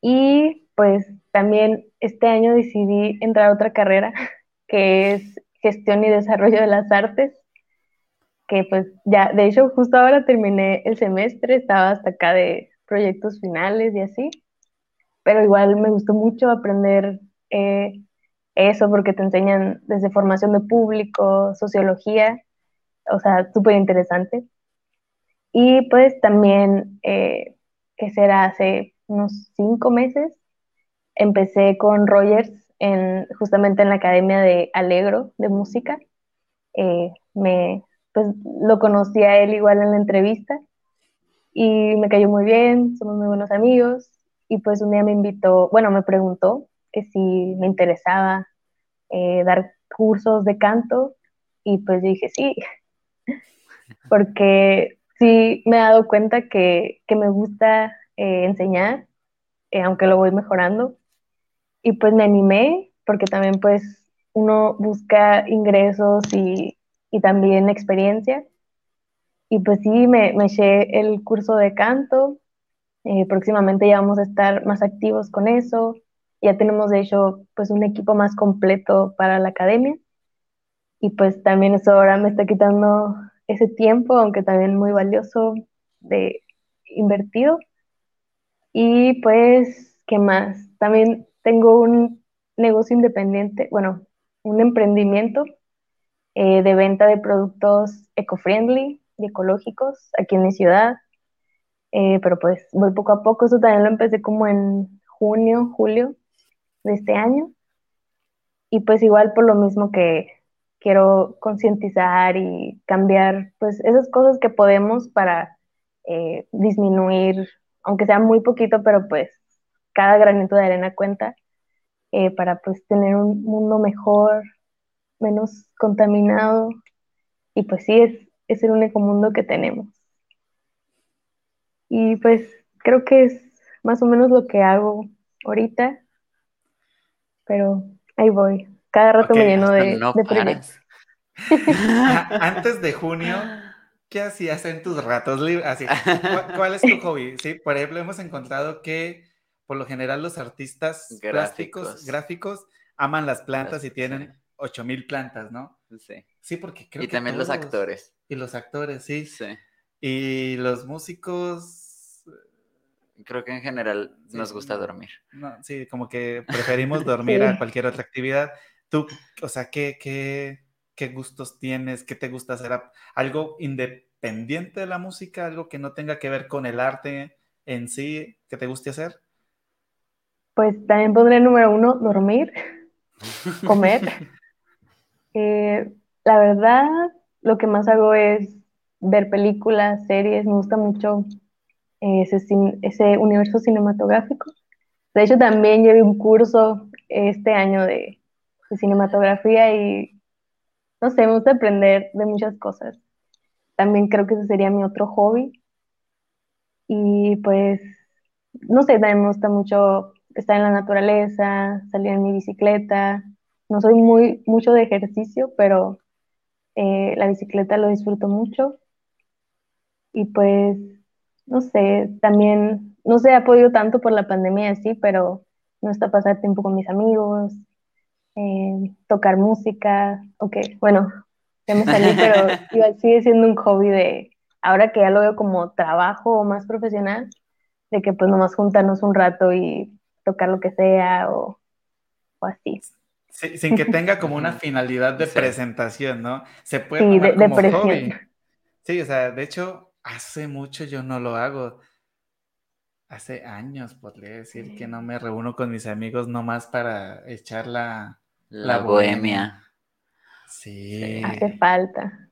Speaker 3: Y pues también este año decidí entrar a otra carrera [LAUGHS] que es gestión y desarrollo de las artes, que pues ya, de hecho justo ahora terminé el semestre, estaba hasta acá de proyectos finales y así, pero igual me gustó mucho aprender eh, eso porque te enseñan desde formación de público, sociología, o sea, súper interesante. Y pues también, eh, que será hace unos cinco meses, empecé con Rogers en, justamente en la Academia de Alegro de Música. Eh, me, pues lo conocí a él igual en la entrevista y me cayó muy bien, somos muy buenos amigos y pues un día me invitó, bueno, me preguntó que si me interesaba eh, dar cursos de canto y pues dije sí, [LAUGHS] porque sí me he dado cuenta que, que me gusta eh, enseñar, eh, aunque lo voy mejorando y pues me animé porque también pues uno busca ingresos y, y también experiencia y pues sí, me, me eché el curso de canto. Eh, próximamente ya vamos a estar más activos con eso. Ya tenemos, de hecho, pues un equipo más completo para la academia. Y pues también eso ahora me está quitando ese tiempo, aunque también muy valioso de invertido. Y pues, ¿qué más? También tengo un negocio independiente, bueno, un emprendimiento eh, de venta de productos eco-friendly y ecológicos aquí en mi ciudad. Eh, pero pues voy poco a poco, eso también lo empecé como en junio, julio de este año. Y pues igual por lo mismo que quiero concientizar y cambiar pues esas cosas que podemos para eh, disminuir, aunque sea muy poquito, pero pues cada granito de arena cuenta eh, para pues tener un mundo mejor, menos contaminado y pues sí, es, es el único mundo que tenemos. Y pues creo que es más o menos lo que hago ahorita, pero ahí voy. Cada rato me lleno de, proyectos. [LAUGHS] [LAUGHS]
Speaker 1: Antes de junio, ¿qué hacías en tus ratos libres? Así, [LAUGHS] ¿cuál, es tu hobby? Sí, por ejemplo, hemos encontrado que por lo general los artistas plásticos, gráficos, aman las plantas y tienen 8000 plantas, ¿no?
Speaker 2: Sí.
Speaker 1: Sí, porque creo
Speaker 2: y también los actores.
Speaker 1: Y los actores, sí.
Speaker 2: Sí.
Speaker 1: Y los músicos.
Speaker 2: Creo que en general nos gusta dormir.
Speaker 1: No, sí, como que preferimos dormir a [LAUGHS] cualquier otra actividad. Tú, o sea, ¿qué, qué, qué gustos tienes? ¿Qué te gusta hacer? ¿Algo independiente de la música? ¿Algo que no tenga que ver con el arte en sí que te guste hacer?
Speaker 3: Pues también pondré número uno, dormir, [LAUGHS] comer. Eh, la verdad, lo que más hago es ver películas, series, me gusta mucho ese, ese universo cinematográfico. De hecho, también llevé un curso este año de, cinematografía y, no sé, me gusta aprender de muchas cosas. También creo que ese sería mi otro hobby. Y pues, no sé, también me gusta mucho estar en la naturaleza, salir en mi bicicleta. No soy muy mucho de ejercicio, pero eh, la bicicleta lo disfruto mucho. Y pues, no sé, también, no se ha podido tanto por la pandemia así, pero me gusta pasar tiempo con mis amigos, eh, tocar música, ok, bueno, ya me salí, pero [LAUGHS] igual sigue siendo un hobby de, ahora que ya lo veo como trabajo más profesional, de que pues nomás juntarnos un rato y tocar lo que sea o, o así
Speaker 1: sin que tenga como una [LAUGHS] finalidad de presentación, ¿no? Se puede sí, de, como hobby. Sí, o sea, de hecho, hace mucho yo no lo hago. Hace años podría decir que no me reúno con mis amigos nomás para echar la,
Speaker 2: la, bohemia.
Speaker 1: Sí.
Speaker 3: Hace falta.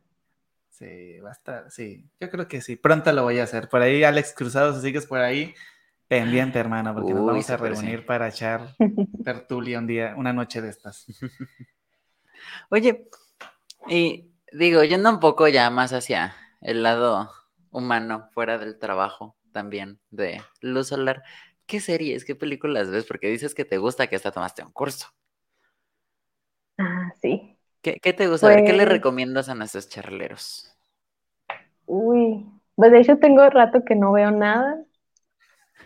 Speaker 1: Sí, va a estar, sí, yo creo que sí. Pronto lo voy a hacer. Por ahí, Alex Cruzado, si sigues por ahí, Pendiente, hermano, porque nos vamos a reunir para echar [LAUGHS] tertulia un día, una noche de estas. [LAUGHS]
Speaker 2: Oye, y digo, yendo un poco ya más hacia el lado humano, fuera del trabajo también de luz solar, ¿qué series, qué películas ves? Porque dices que te gusta que hasta tomaste un curso.
Speaker 3: Ah, sí.
Speaker 2: ¿Qué, te gusta? ¿Qué le pues recomiendas a nuestros charleros?
Speaker 3: Uy, pues de hecho tengo rato que no veo nada.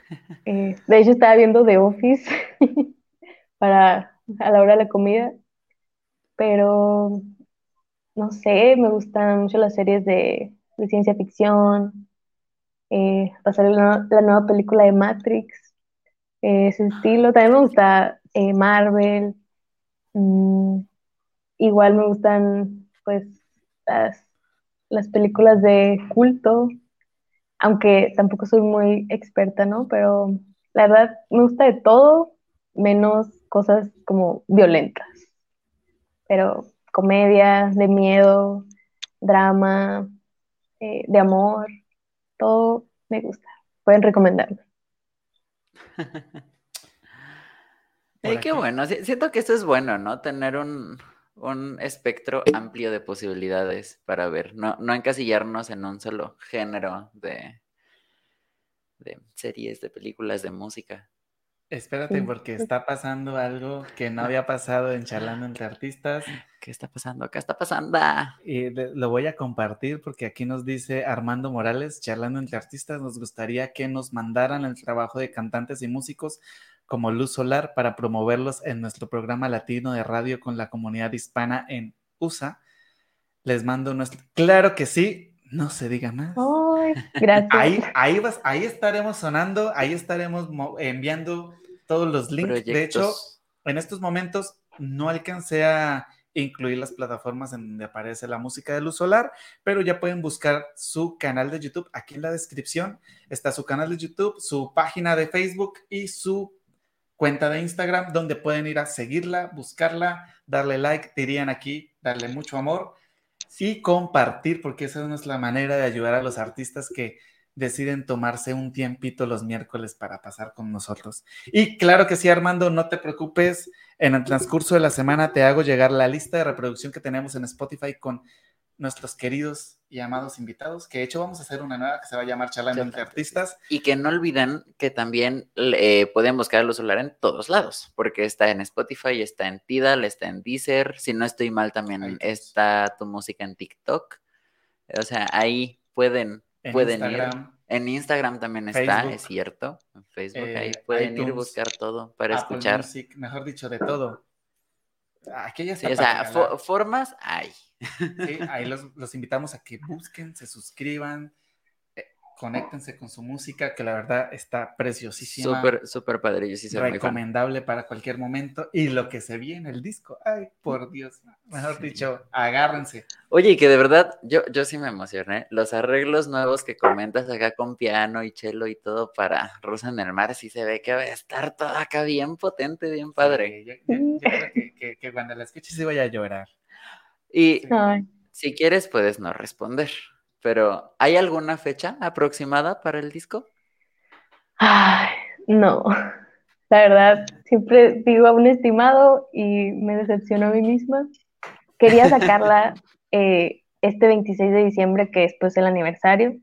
Speaker 3: [LAUGHS] Eh, de hecho, estaba viendo The Office [LAUGHS] para a la hora de la comida, pero no sé, me gustan mucho las series de, ciencia ficción. Eh, pasar la, nueva película de Matrix, eh, ese estilo. También me gusta Marvel. Mm, igual me gustan, pues, las, las películas de culto aunque tampoco soy muy experta, ¿no? Pero la verdad me gusta de todo, menos cosas como violentas. Pero comedia, de miedo, drama, eh, de amor, todo me gusta. Pueden recomendarme. [LAUGHS]
Speaker 2: qué bueno. Siento que esto es bueno, ¿no? Tener un, un espectro amplio de posibilidades para ver, no, no encasillarnos en un solo género de, de series, de películas, de música.
Speaker 1: Espérate, porque está pasando algo que no había pasado en Charlando entre Artistas.
Speaker 2: ¿Qué está pasando? ¿Qué está pasando?
Speaker 1: Y lo voy a compartir porque aquí nos dice Armando Morales, Charlando entre Artistas, nos gustaría que nos mandaran el trabajo de cantantes y músicos como Luz Solar para promoverlos en nuestro programa latino de radio con la comunidad hispana en USA. Les mando nuestro... Claro que sí, no se diga más. [LAUGHS]
Speaker 3: gracias.
Speaker 1: Ahí, ahí, vas, ahí estaremos sonando, ahí estaremos enviando todos los links. De hecho, en estos momentos no alcancé a incluir las plataformas en donde aparece la música de Luz Solar, pero ya pueden buscar su canal de YouTube. Aquí en la descripción está su canal de YouTube, su página de Facebook y su cuenta de Instagram, donde pueden ir a seguirla, buscarla, darle like, dirían aquí, darle mucho amor y compartir, porque esa es la manera de ayudar a los artistas que deciden tomarse un tiempito los miércoles para pasar con nosotros. Y claro que sí, Armando, no te preocupes, en el transcurso de la semana te hago llegar la lista de reproducción que tenemos en Spotify con nuestros queridos y amados invitados, que de hecho vamos a hacer una nueva que se va a llamar Charlando entre Artistas.
Speaker 2: Y que no olviden que también eh, pueden buscar a Solar en todos lados, porque está en Spotify, está en Tidal, está en Deezer, si no estoy mal también está tu música en TikTok, o sea, ahí pueden en pueden Instagram, ir. En Instagram también está, es cierto. En Facebook, ahí eh, pueden ir a buscar todo para escuchar.
Speaker 1: mejor dicho, de todo.
Speaker 2: Aquí ya o sea, formas hay.
Speaker 1: Sí, ahí los, los invitamos a que busquen, se suscriban, conéctense con su música, que la verdad está preciosísima.
Speaker 2: Súper, súper padre, yo sí
Speaker 1: soy Recomendable para cualquier momento. Y lo que se viene el disco, ay, por Dios, mejor dicho, agárrense.
Speaker 2: Oye, y que de verdad, yo, yo sí me emocioné. Los arreglos nuevos que comentas acá con piano y cello y todo para Rosa en el Mar, sí se ve que va a estar todo acá bien potente, bien padre.
Speaker 1: yo, creo que, que, cuando la escuches sí voy a llorar.
Speaker 2: Y si quieres, puedes no responder. Pero, ¿hay alguna fecha aproximada para el disco?
Speaker 3: Ay, no. La verdad, siempre digo a un estimado y me decepciono a mí misma. Quería sacarla [LAUGHS] eh, este 26 de diciembre, que es pues el aniversario,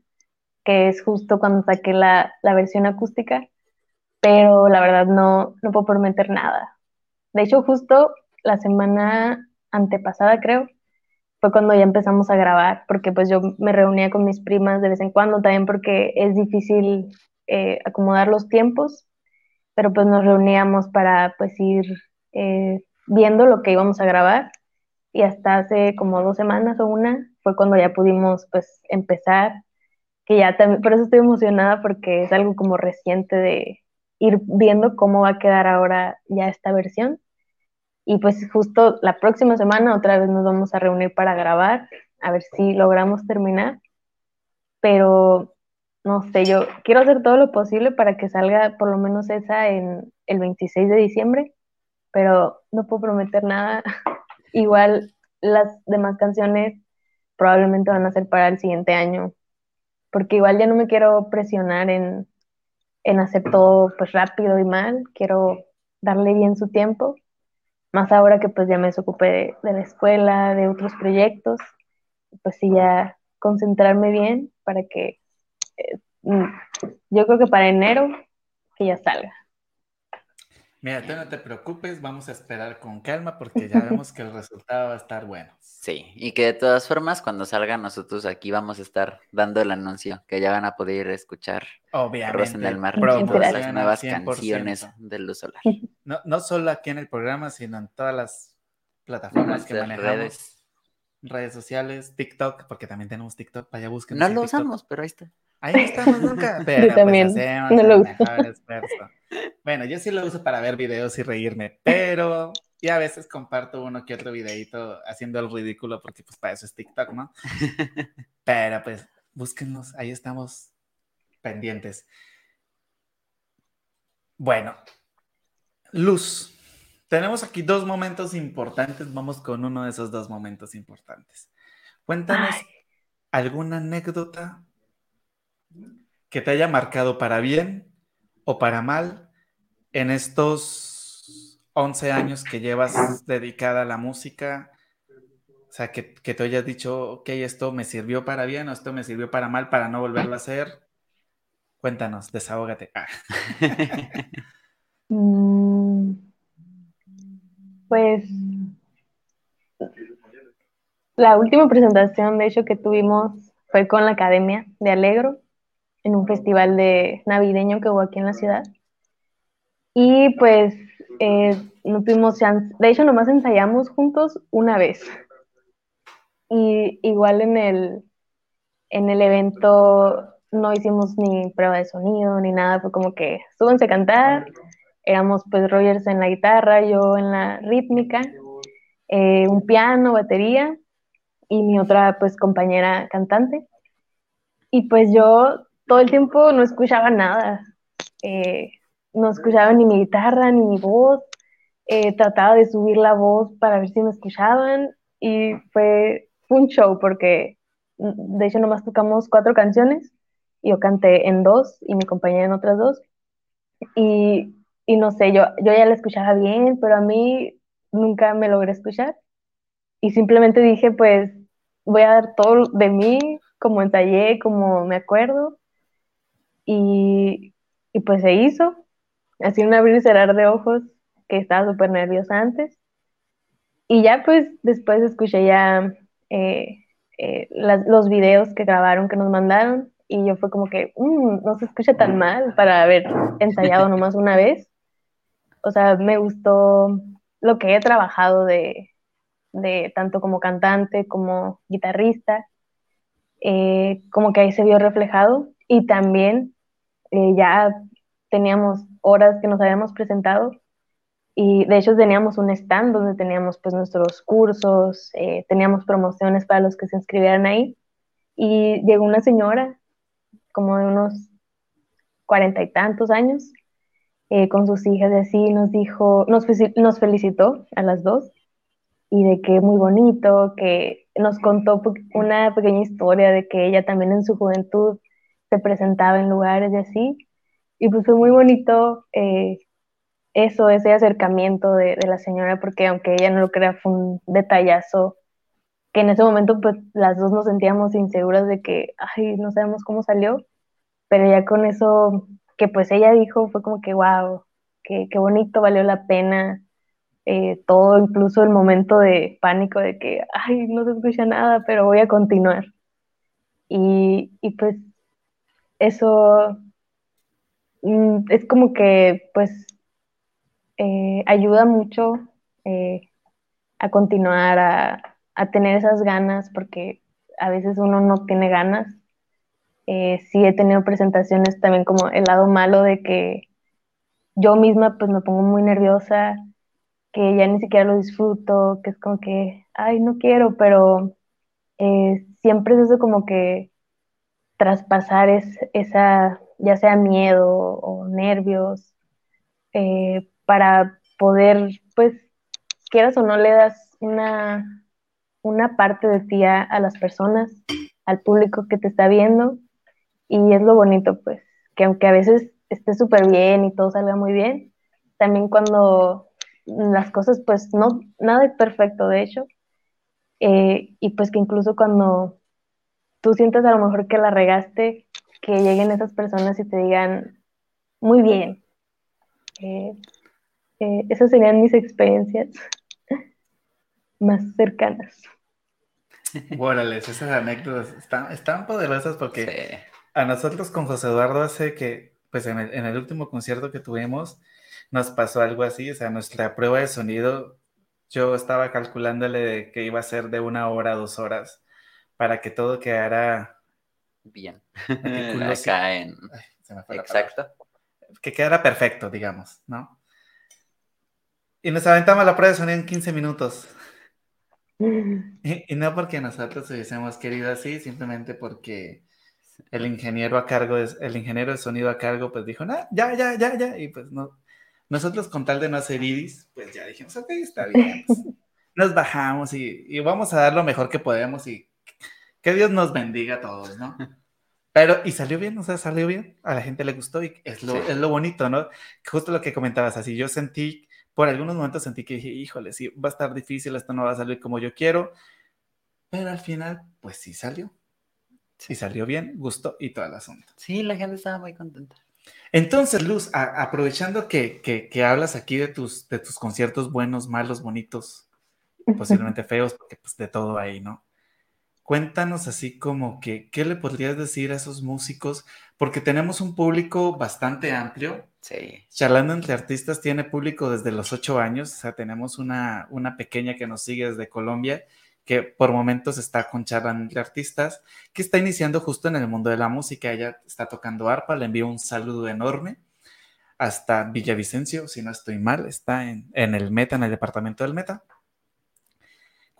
Speaker 3: que es justo cuando saqué la, la versión acústica, pero la verdad no, no puedo prometer nada. De hecho, justo la semana antepasada, creo, fue cuando ya empezamos a grabar, porque pues yo me reunía con mis primas de vez en cuando, también porque es difícil eh, acomodar los tiempos, pero pues nos reuníamos para pues ir eh, viendo lo que íbamos a grabar. Y hasta hace como dos semanas o una fue cuando ya pudimos pues empezar, que ya también, por eso estoy emocionada porque es algo como reciente de ir viendo cómo va a quedar ahora ya esta versión y pues justo la próxima semana otra vez nos vamos a reunir para grabar, a ver si logramos terminar. Pero no sé, yo quiero hacer todo lo posible para que salga por lo menos esa en el 26 de diciembre, pero no puedo prometer nada. [LAUGHS] Igual las demás canciones probablemente van a ser para el siguiente año, porque igual ya no me quiero presionar en, en hacer todo pues rápido y mal, quiero darle bien su tiempo más ahora que pues ya me desocupé de, la escuela, de otros proyectos, pues sí ya concentrarme bien para que eh, mm, yo creo que para enero que ya salga.
Speaker 1: Mira, tú no te preocupes, vamos a esperar con calma porque ya [LAUGHS] vemos que el resultado va a estar bueno.
Speaker 2: Sí, y que de todas formas, cuando salga nosotros aquí vamos a estar dando el anuncio, que ya van a poder escuchar
Speaker 1: Obviamente,
Speaker 2: en el Mar, las nuevas canciones de Luz Solar. [LAUGHS]
Speaker 1: No, no solo aquí en el programa, sino en todas las plataformas que manejamos. Redes. redes sociales, TikTok, porque también tenemos TikTok, para allá busquen.
Speaker 2: No lo usamos, pero ahí está.
Speaker 1: Ahí no estamos nunca. [LAUGHS] Pero,
Speaker 3: yo también,
Speaker 1: pues,
Speaker 3: no lo uso.
Speaker 1: Bueno, yo sí lo uso para ver videos y reírme, pero y a veces comparto uno que otro videito haciendo el ridículo porque pues para eso es TikTok, ¿no? [LAUGHS] Pero pues búsquenlos, ahí estamos pendientes. Bueno, Luz, tenemos aquí dos momentos importantes, vamos con uno de esos dos momentos importantes. Cuéntanos alguna anécdota que te haya marcado para bien o para mal en estos 11 años que llevas dedicada a la música? O sea, que, que te hayas dicho, ok, esto me sirvió para bien o esto me sirvió para mal para no volverlo a hacer. Cuéntanos, desahógate. Ah. [LAUGHS]
Speaker 3: Mm, pues la última presentación, de hecho, que tuvimos fue con la Academia de Alegro en un festival de navideño que hubo aquí en la ciudad. Y pues eh, no tuvimos chance, de hecho nomás ensayamos juntos una vez. Y igual en el, en el evento no hicimos ni prueba de sonido ni nada, fue como que súbanse a cantar éramos pues Rogers en la guitarra, yo en la rítmica, eh, un piano, batería y mi otra pues compañera cantante. Y pues yo todo el tiempo no escuchaba nada, eh, no escuchaba ni mi guitarra ni mi voz, eh, trataba de subir la voz para ver si me escuchaban y fue un show porque de hecho nomás tocamos cuatro canciones, yo canté en dos y mi compañera en otras dos. Y, y no sé, yo, yo ya la escuchaba bien, pero a mí nunca me logré escuchar. Y simplemente dije pues voy a dar todo de mí como ensayé, como me acuerdo y, y pues se hizo, así un abrir y cerrar de ojos que estaba súper nerviosa antes. Y ya pues después escuché ya eh, eh, los videos que grabaron, que nos mandaron, y yo fue como que, mm, no se escucha tan mal para haber ensayado nomás una vez. O sea, me gustó lo que he trabajado de, de tanto como cantante como guitarrista, eh, como que ahí se vio reflejado y también ya teníamos horas que nos habíamos presentado y de hecho teníamos un stand donde teníamos pues nuestros cursos, eh, teníamos promociones para los que se inscribieran ahí. Y llegó una señora, como de unos cuarenta y tantos años, eh, con sus hijas y así, nos dijo, nos, nos felicitó a las dos y de que muy bonito, que nos contó una pequeña historia de que ella también en su juventud se presentaba en lugares y así. Y pues fue muy bonito eh, eso, ese acercamiento de, la señora, porque aunque ella no lo crea, fue un detallazo que en ese momento pues las dos nos sentíamos inseguras de que, ay, no sabemos cómo salió, pero ya con eso que pues ella dijo fue como que, wow, qué, bonito, valió la pena eh, todo, incluso el momento de pánico de que, ay, no se escucha nada, pero voy a continuar. Y, y pues eso mm, es como que pues eh, ayuda mucho eh, a continuar, a, tener esas ganas, porque a veces uno no tiene ganas. Eh, sí he tenido presentaciones también como el lado malo de que yo misma pues me pongo muy nerviosa, que ya ni siquiera lo disfruto, que es como que, ay, no quiero, pero siempre es eso como que traspasar es, esa, ya sea miedo o nervios, para poder, pues, quieras o no, le das una, una parte de ti a, las personas, al público que te está viendo, y es lo bonito, pues, que aunque a veces esté súper bien y todo salga muy bien, también cuando las cosas, pues, no, nada es perfecto, de hecho, eh, y pues que incluso cuando tú sientes a lo mejor que la regaste, que lleguen esas personas y te digan, muy bien, eh, eh, esas serían mis experiencias [LAUGHS] más cercanas.
Speaker 1: Órale, esas anécdotas están, están poderosas porque a nosotros con José Eduardo hace que, pues en el, último concierto que tuvimos, nos pasó algo así, o sea, nuestra prueba de sonido, yo estaba calculándole que iba a ser de una hora a dos horas para que todo quedara
Speaker 2: bien. Acá en... Exacto.
Speaker 1: Que quedara perfecto, digamos, ¿no? Y nos aventamos la prueba de sonido en 15 minutos. Y, no porque nosotros hubiésemos querido así, simplemente porque el ingeniero a cargo, el ingeniero de sonido a cargo, pues dijo, no, ya, ya, ya, ya. Y pues no, nosotros con tal de no hacer iris, pues ya dijimos, ok, está bien. Pues, [LAUGHS] nos bajamos y, vamos a dar lo mejor que podemos y que Dios nos bendiga a todos, ¿no? Pero, y salió bien, o sea, salió bien, a la gente le gustó y es lo, es lo bonito, ¿no? Justo lo que comentabas, así yo sentí por algunos momentos sentí que dije, híjole, sí, va a estar difícil, esto no va a salir como yo quiero, pero al final, pues sí salió. Sí salió bien, gustó y todo el asunto.
Speaker 2: Sí, la gente estaba muy contenta.
Speaker 1: Entonces, Luz, aprovechando que, que, hablas aquí de tus, de tus conciertos buenos, malos, bonitos, [LAUGHS] posiblemente feos, porque pues de todo ahí, ¿no? Cuéntanos así como que, ¿qué le podrías decir a esos músicos? Porque tenemos un público bastante amplio.
Speaker 2: Sí.
Speaker 1: Charlando entre artistas tiene público desde los ocho años, o sea, tenemos una, una pequeña que nos sigue desde Colombia, que por momentos está con charlando entre artistas, que está iniciando justo en el mundo de la música. Ella está tocando arpa, le envío un saludo enorme. hasta Villavicencio, si no estoy mal, está en, el Meta, en el departamento del Meta.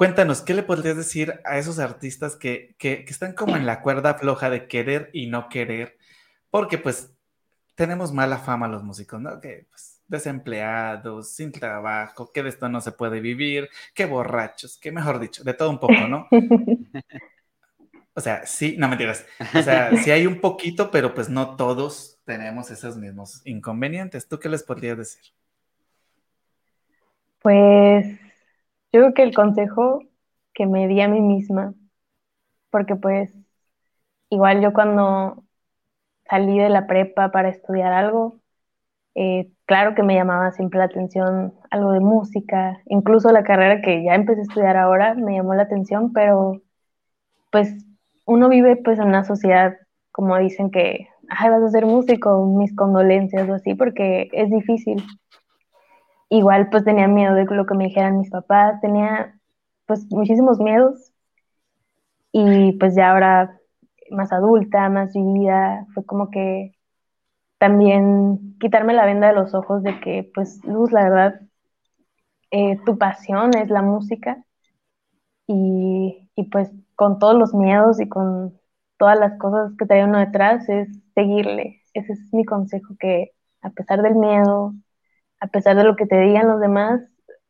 Speaker 1: Cuéntanos, ¿qué le podrías decir a esos artistas que, que, están como en la cuerda floja de querer y no querer? Porque pues tenemos mala fama los músicos, ¿no? Que pues desempleados, sin trabajo, que de esto no se puede vivir, que borrachos, que mejor dicho, de todo un poco, ¿no? [LAUGHS] O sea, sí, no mentiras. O sea, sí hay un poquito, pero pues no todos tenemos esos mismos inconvenientes. ¿Tú qué les podrías decir?
Speaker 3: Pues yo creo que el consejo que me di a mí misma, porque pues igual yo cuando salí de la prepa para estudiar algo, eh, claro que me llamaba siempre la atención algo de música, incluso la carrera que ya empecé a estudiar ahora me llamó la atención, pero pues uno vive pues en una sociedad, como dicen que, ay, vas a ser músico, mis condolencias o así, porque es difícil. Igual pues tenía miedo de lo que me dijeran mis papás, tenía pues muchísimos miedos y pues ya ahora más adulta, más vivida, fue como que también quitarme la venda de los ojos de que pues Luz, la verdad, eh, tu pasión es la música y, y pues con todos los miedos y con todas las cosas que trae uno detrás, es seguirle. Ese es mi consejo, que a pesar del miedo, a pesar de lo que te digan los demás,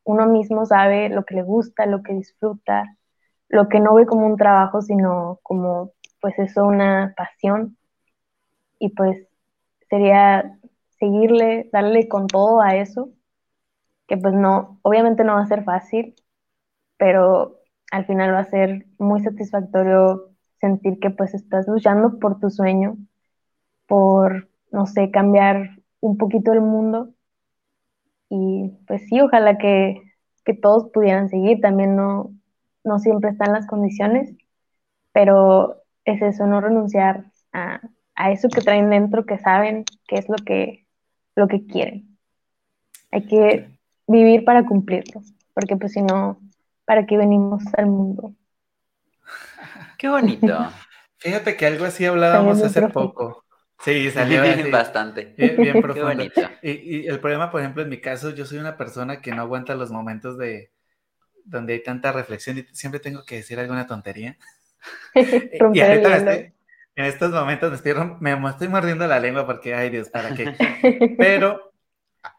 Speaker 3: uno mismo sabe lo que le gusta, lo que disfruta, lo que no ve como un trabajo, sino como, pues eso, una pasión. Y pues sería seguirle, darle con todo a eso, que pues no, obviamente no va a ser fácil, pero al final va a ser muy satisfactorio sentir que pues estás luchando por tu sueño, por, no sé, cambiar un poquito el mundo. Y pues sí, ojalá que, todos pudieran seguir, también no, no siempre están las condiciones, pero es eso, no renunciar a, a, eso que traen dentro, que saben que es lo que, lo que quieren. Hay que vivir para cumplirlo, porque pues si no, para qué venimos al mundo.
Speaker 2: Qué bonito. [LAUGHS]
Speaker 1: Fíjate que algo así hablábamos hace poco. Sí, [LAUGHS] salió
Speaker 2: bastante.
Speaker 1: Bien, [LAUGHS] profundo. Qué bonito. Y, el problema, por ejemplo, en mi caso, yo soy una persona que no aguanta los momentos de donde hay tanta reflexión y siempre tengo que decir alguna tontería. [LAUGHS] y ahorita en estos momentos me estoy, me estoy mordiendo la lengua porque, ay Dios, ¿para qué? Pero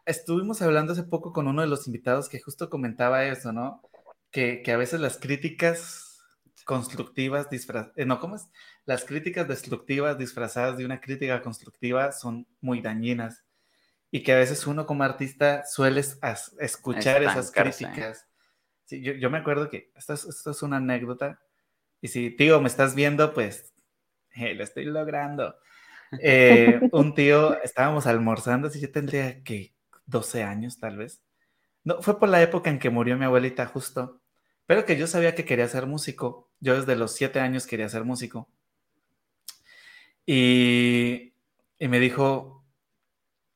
Speaker 1: estuvimos hablando hace poco con uno de los invitados que justo comentaba eso, ¿no? que, a veces las críticas constructivas disfrazadas, eh, no, ¿cómo es? Las críticas destructivas disfrazadas de una crítica constructiva son muy dañinas y que a veces uno como artista sueles escuchar esas críticas. Sí, yo, me acuerdo que esto es, esto es una anécdota y si, tío, me estás viendo, pues lo estoy logrando. Eh, [LAUGHS] un tío, estábamos almorzando, si yo tendría que 12 años tal vez. No, fue por la época en que murió mi abuelita justo. Pero que yo sabía que quería ser músico. Yo desde los siete años quería ser músico. Y, me dijo,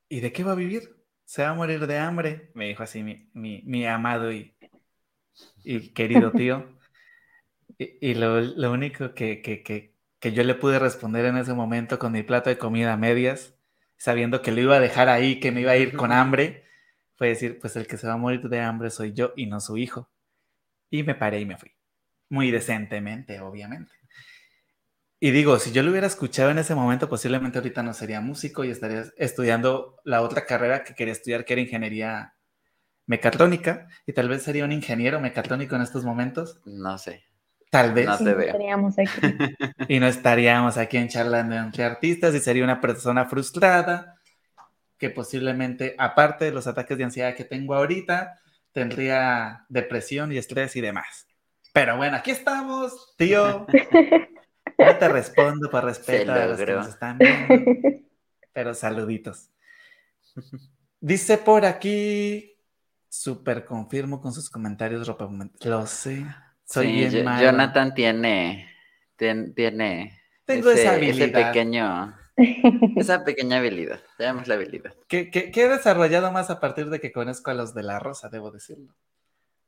Speaker 1: ¿y de qué va a vivir? Se va a morir de hambre, me dijo así mi, amado y, y, querido tío. [LAUGHS] Y, lo, único que, que, yo le pude responder en ese momento con mi plato de comida a medias, sabiendo que lo iba a dejar ahí, que me iba a ir con [LAUGHS] hambre, fue decir, pues el que se va a morir de hambre soy yo y no su hijo. Y me paré y me fui. Muy decentemente, obviamente. Y digo, si yo lo hubiera escuchado en ese momento, posiblemente ahorita no sería músico y estaría estudiando la otra carrera que quería estudiar, que era ingeniería mecatrónica, y tal vez sería un ingeniero mecatrónico en estos momentos.
Speaker 2: No sé.
Speaker 1: Tal vez.
Speaker 2: No te veo.
Speaker 3: Estaríamos aquí. [LAUGHS]
Speaker 1: y no estaríamos aquí en charlando entre artistas y sería una persona frustrada que posiblemente, aparte de los ataques de ansiedad que tengo ahorita, tendría depresión y estrés y demás. Pero bueno, aquí estamos, tío. [LAUGHS] No te respondo por respeto a los que nos están viendo. Pero saluditos. [LAUGHS] Dice por aquí, súper confirmo con sus comentarios, ropa. Lo sé. Soy bien
Speaker 2: Jonathan tiene, tiene,
Speaker 1: Tengo esa ese
Speaker 2: pequeño [LAUGHS] esa pequeña habilidad, llamamos la habilidad.
Speaker 1: Que, he desarrollado más a partir de que conozco a los de la Rosa, debo decirlo.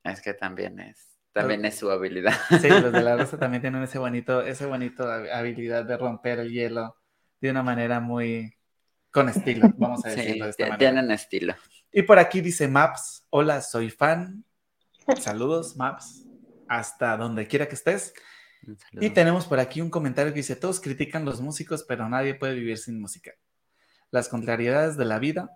Speaker 2: Es que también es, también es su habilidad.
Speaker 1: Sí, los de la [LAUGHS] Rosa también tienen ese bonito, ese bonito habilidad de romper el hielo de una manera muy, con estilo, vamos a decirlo
Speaker 2: Sí,
Speaker 1: de esta manera.
Speaker 2: tienen estilo.
Speaker 1: Y por aquí dice Maps, hola, soy fan. Saludos, Maps, hasta donde quiera que estés. Y tenemos por aquí un comentario que dice, todos critican los músicos, pero nadie puede vivir sin música. Las contrariedades de la vida,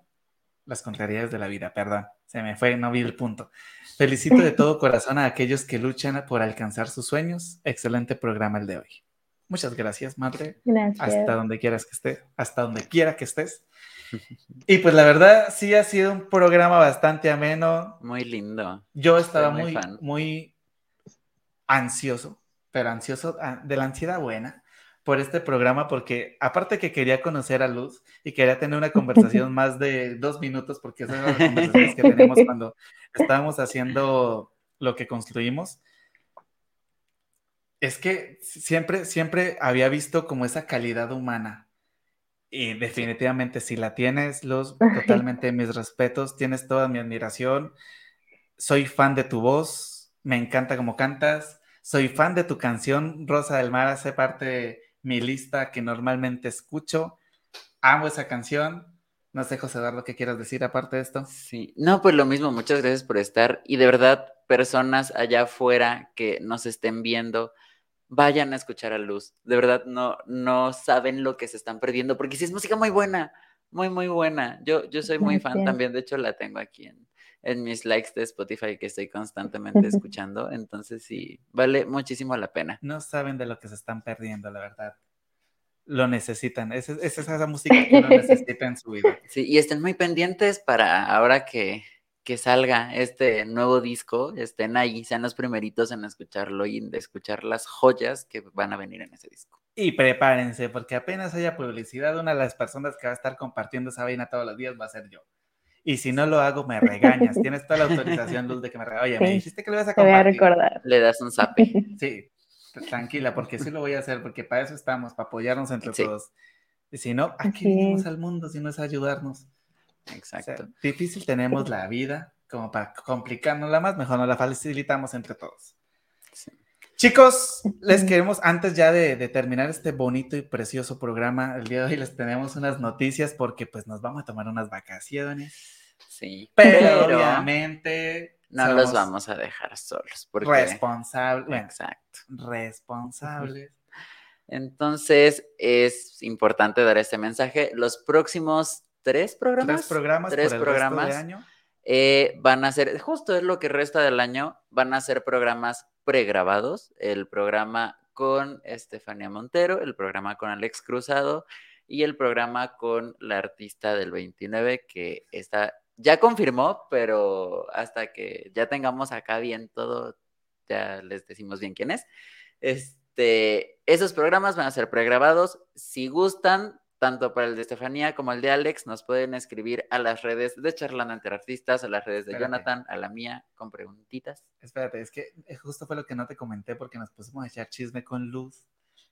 Speaker 1: las contrariedades de la vida, perdón, se me fue, no vi el punto. Felicito de todo corazón a aquellos que luchan por alcanzar sus sueños. Excelente programa el de hoy. Muchas gracias, madre.
Speaker 3: Gracias.
Speaker 1: Hasta donde quieras que estés, hasta donde quiera que estés. Y pues la verdad, sí ha sido un programa bastante ameno.
Speaker 2: Muy lindo.
Speaker 1: Yo estaba
Speaker 2: muy
Speaker 1: muy,
Speaker 2: fan.
Speaker 1: muy ansioso, pero ansioso ah, de la ansiedad buena por este programa, porque aparte que quería conocer a Luz y quería tener una conversación [LAUGHS] más de dos minutos, porque esas son las [LAUGHS] conversaciones que tenemos cuando estábamos haciendo lo que construimos. Es que siempre, siempre había visto como esa calidad humana. Y definitivamente si la tienes, Luz, totalmente mis respetos, tienes toda mi admiración. Soy fan de tu voz, me encanta cómo cantas. Soy fan de tu canción, Rosa del Mar, hace parte de mi lista que normalmente escucho. Amo esa canción. No sé, José Eduardo, ¿qué quieras decir aparte de esto?
Speaker 2: Sí, no, pues lo mismo, muchas gracias por estar y de verdad, personas allá afuera que nos estén viendo, vayan a escuchar a Luz, de verdad no, no saben lo que se están perdiendo, porque sí es música muy buena, muy, muy buena. Yo, yo soy muy fan también, de hecho la tengo aquí en, en mis likes de Spotify que estoy constantemente escuchando, entonces sí, vale muchísimo la pena.
Speaker 1: No saben de lo que se están perdiendo, la verdad. Lo necesitan. Es, es esa música que uno necesita en su vida. [LAUGHS]
Speaker 2: Sí, y estén muy pendientes para ahora que, que salga este nuevo disco, estén ahí, sean los primeritos en escucharlo y en escuchar las joyas que van a venir en ese disco.
Speaker 1: Y prepárense, porque apenas haya publicidad, una de las personas que va a estar compartiendo esa vaina todos los días va a ser yo. Y si no lo hago, me regañas. Tienes toda la autorización, Luz, de que me regañes. Oye, me dijiste que lo ibas a
Speaker 3: Te voy a
Speaker 1: compartir.
Speaker 3: recordar.
Speaker 2: Le das un zape. [LAUGHS]
Speaker 1: Sí, tranquila, porque sí lo voy a hacer, porque para eso estamos, para apoyarnos entre
Speaker 2: Sí.
Speaker 1: todos. Y si no, ¿a qué
Speaker 3: es.
Speaker 1: al mundo si no es ayudarnos? O sea,
Speaker 2: Exacto.
Speaker 1: difícil tenemos la vida como para complicárnosla más, mejor nos la facilitamos entre todos. Chicos, les queremos, antes ya de, de terminar este bonito y precioso programa, el día de hoy les tenemos unas noticias porque pues nos vamos a tomar unas vacaciones,
Speaker 2: Sí.
Speaker 1: pero,
Speaker 2: Pero
Speaker 1: obviamente
Speaker 2: no los vamos a dejar solos. Porque...
Speaker 1: responsables, bueno,
Speaker 2: Exacto.
Speaker 1: responsables.
Speaker 2: Entonces es importante dar este mensaje. Los próximos tres programas,
Speaker 1: Tres programas
Speaker 2: tres
Speaker 1: por el
Speaker 2: programas
Speaker 1: resto de año.
Speaker 2: eh, van a ser, justo es lo que resta del año, van a ser programas pregrabados. El programa con Estefanía Montero, el programa con Alex Cruzado y el programa con la artista del 29 que está, ya confirmó, pero hasta que ya tengamos acá bien todo, ya les decimos bien quién es. Este, esos programas van a ser pregrabados. Si gustan, tanto para el de Estefanía como el de Alex, nos pueden escribir a las redes de Charlando entre Artistas, a las redes de
Speaker 1: Espérate.
Speaker 2: Jonathan, a la mía, con preguntitas.
Speaker 1: Espérate, es que eh, justo fue lo que no te comenté porque nos pusimos a echar chisme con Luz.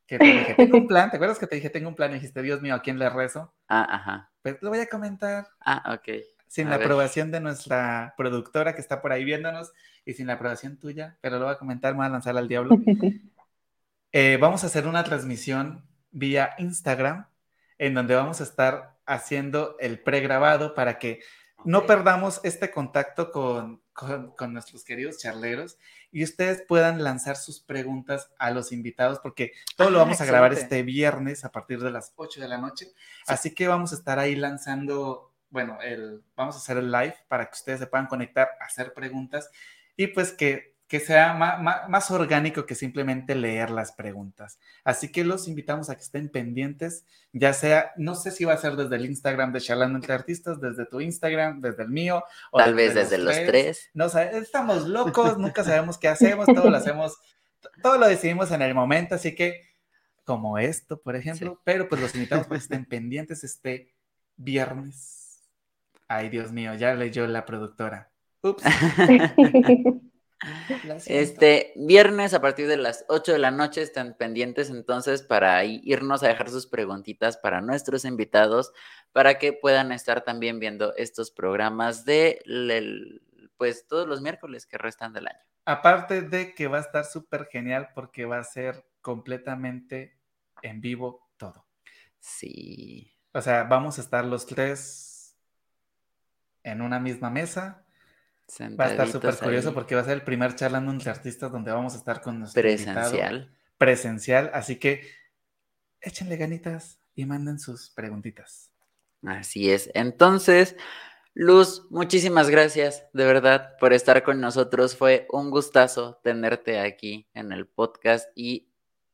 Speaker 1: Que te dije, tengo un plan, ¿te acuerdas que te dije, tengo un plan? Y dijiste, Dios mío, ¿a quién le rezo?
Speaker 2: Ah, ajá.
Speaker 1: Pues lo voy a comentar
Speaker 2: Ah, ok.
Speaker 1: sin
Speaker 2: A
Speaker 1: la
Speaker 2: ver.
Speaker 1: aprobación de nuestra productora que está por ahí viéndonos y sin la aprobación tuya, pero lo voy a comentar, me voy a lanzar al diablo. [LAUGHS] Eh, vamos a hacer una transmisión vía Instagram en donde vamos a estar haciendo el pregrabado para que no perdamos este contacto con, con- con nuestros queridos charleros y ustedes puedan lanzar sus preguntas a los invitados porque todo lo
Speaker 2: Ah,
Speaker 1: vamos a grabar este viernes a partir de las 8 de la noche. Así que vamos a estar ahí lanzando, bueno, el, vamos a hacer el live para que ustedes se puedan conectar, hacer preguntas y pues que, que sea ma- más orgánico que simplemente leer las preguntas. Así que los invitamos a que estén pendientes, ya sea, no sé si va a ser desde el Instagram de Charlando entre Artistas, desde tu Instagram, desde el mío. o
Speaker 2: Tal vez desde los tres.
Speaker 1: No, estamos locos, nunca sabemos qué hacemos, todo lo hacemos, todo lo decidimos en el momento, así que como esto, por ejemplo, pero pues los invitamos para que estén pendientes este viernes. Ay, Dios mío, ya leyó la productora. Ups. [LAUGHS] siento.
Speaker 2: Este viernes a partir de las 8 de la noche están pendientes entonces para irnos a dejar sus preguntitas para nuestros invitados para que puedan estar también viendo estos programas de el- pues todos los miércoles que restan del año.
Speaker 1: Aparte de que va a estar súper genial porque va a ser completamente en vivo todo.
Speaker 2: Sí.
Speaker 1: O sea, vamos a estar los tres en una misma mesa. Va a estar súper curioso porque va a ser el primer charlando entre artistas donde vamos a estar con nuestro
Speaker 2: presencial.
Speaker 1: presencial. Así que échenle ganitas y manden sus preguntitas.
Speaker 2: Así es. Entonces, Luz, muchísimas gracias de verdad por estar con nosotros. Fue un gustazo tenerte aquí en el podcast y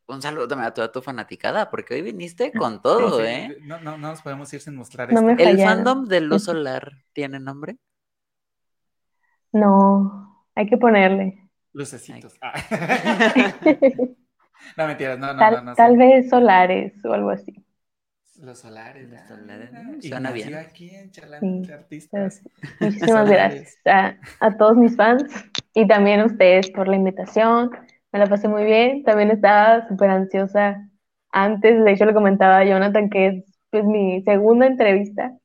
Speaker 2: un saludo también a toda tu fanaticada, porque hoy viniste [LAUGHS] con todo, ¿eh?
Speaker 1: No, no, no nos podemos ir sin mostrar
Speaker 3: no
Speaker 1: esto.
Speaker 2: ¿El fandom de Luz [LAUGHS] Solar tiene nombre?
Speaker 3: No, hay que ponerle.
Speaker 1: Lucecitos. Ah. [LAUGHS] no, mentiras, no, no,
Speaker 3: tal,
Speaker 1: no,
Speaker 3: Tal vez solares o algo así.
Speaker 1: Los solares.
Speaker 2: Los solares,
Speaker 1: ah,
Speaker 2: y Suena bien.
Speaker 1: aquí en sí, Artistas. [LAUGHS]
Speaker 3: Muchísimas gracias a, a, todos mis fans y también a ustedes por la invitación. Me la pasé muy bien. También estaba súper ansiosa antes. De hecho, le comentaba a Jonathan que es pues, mi segunda entrevista,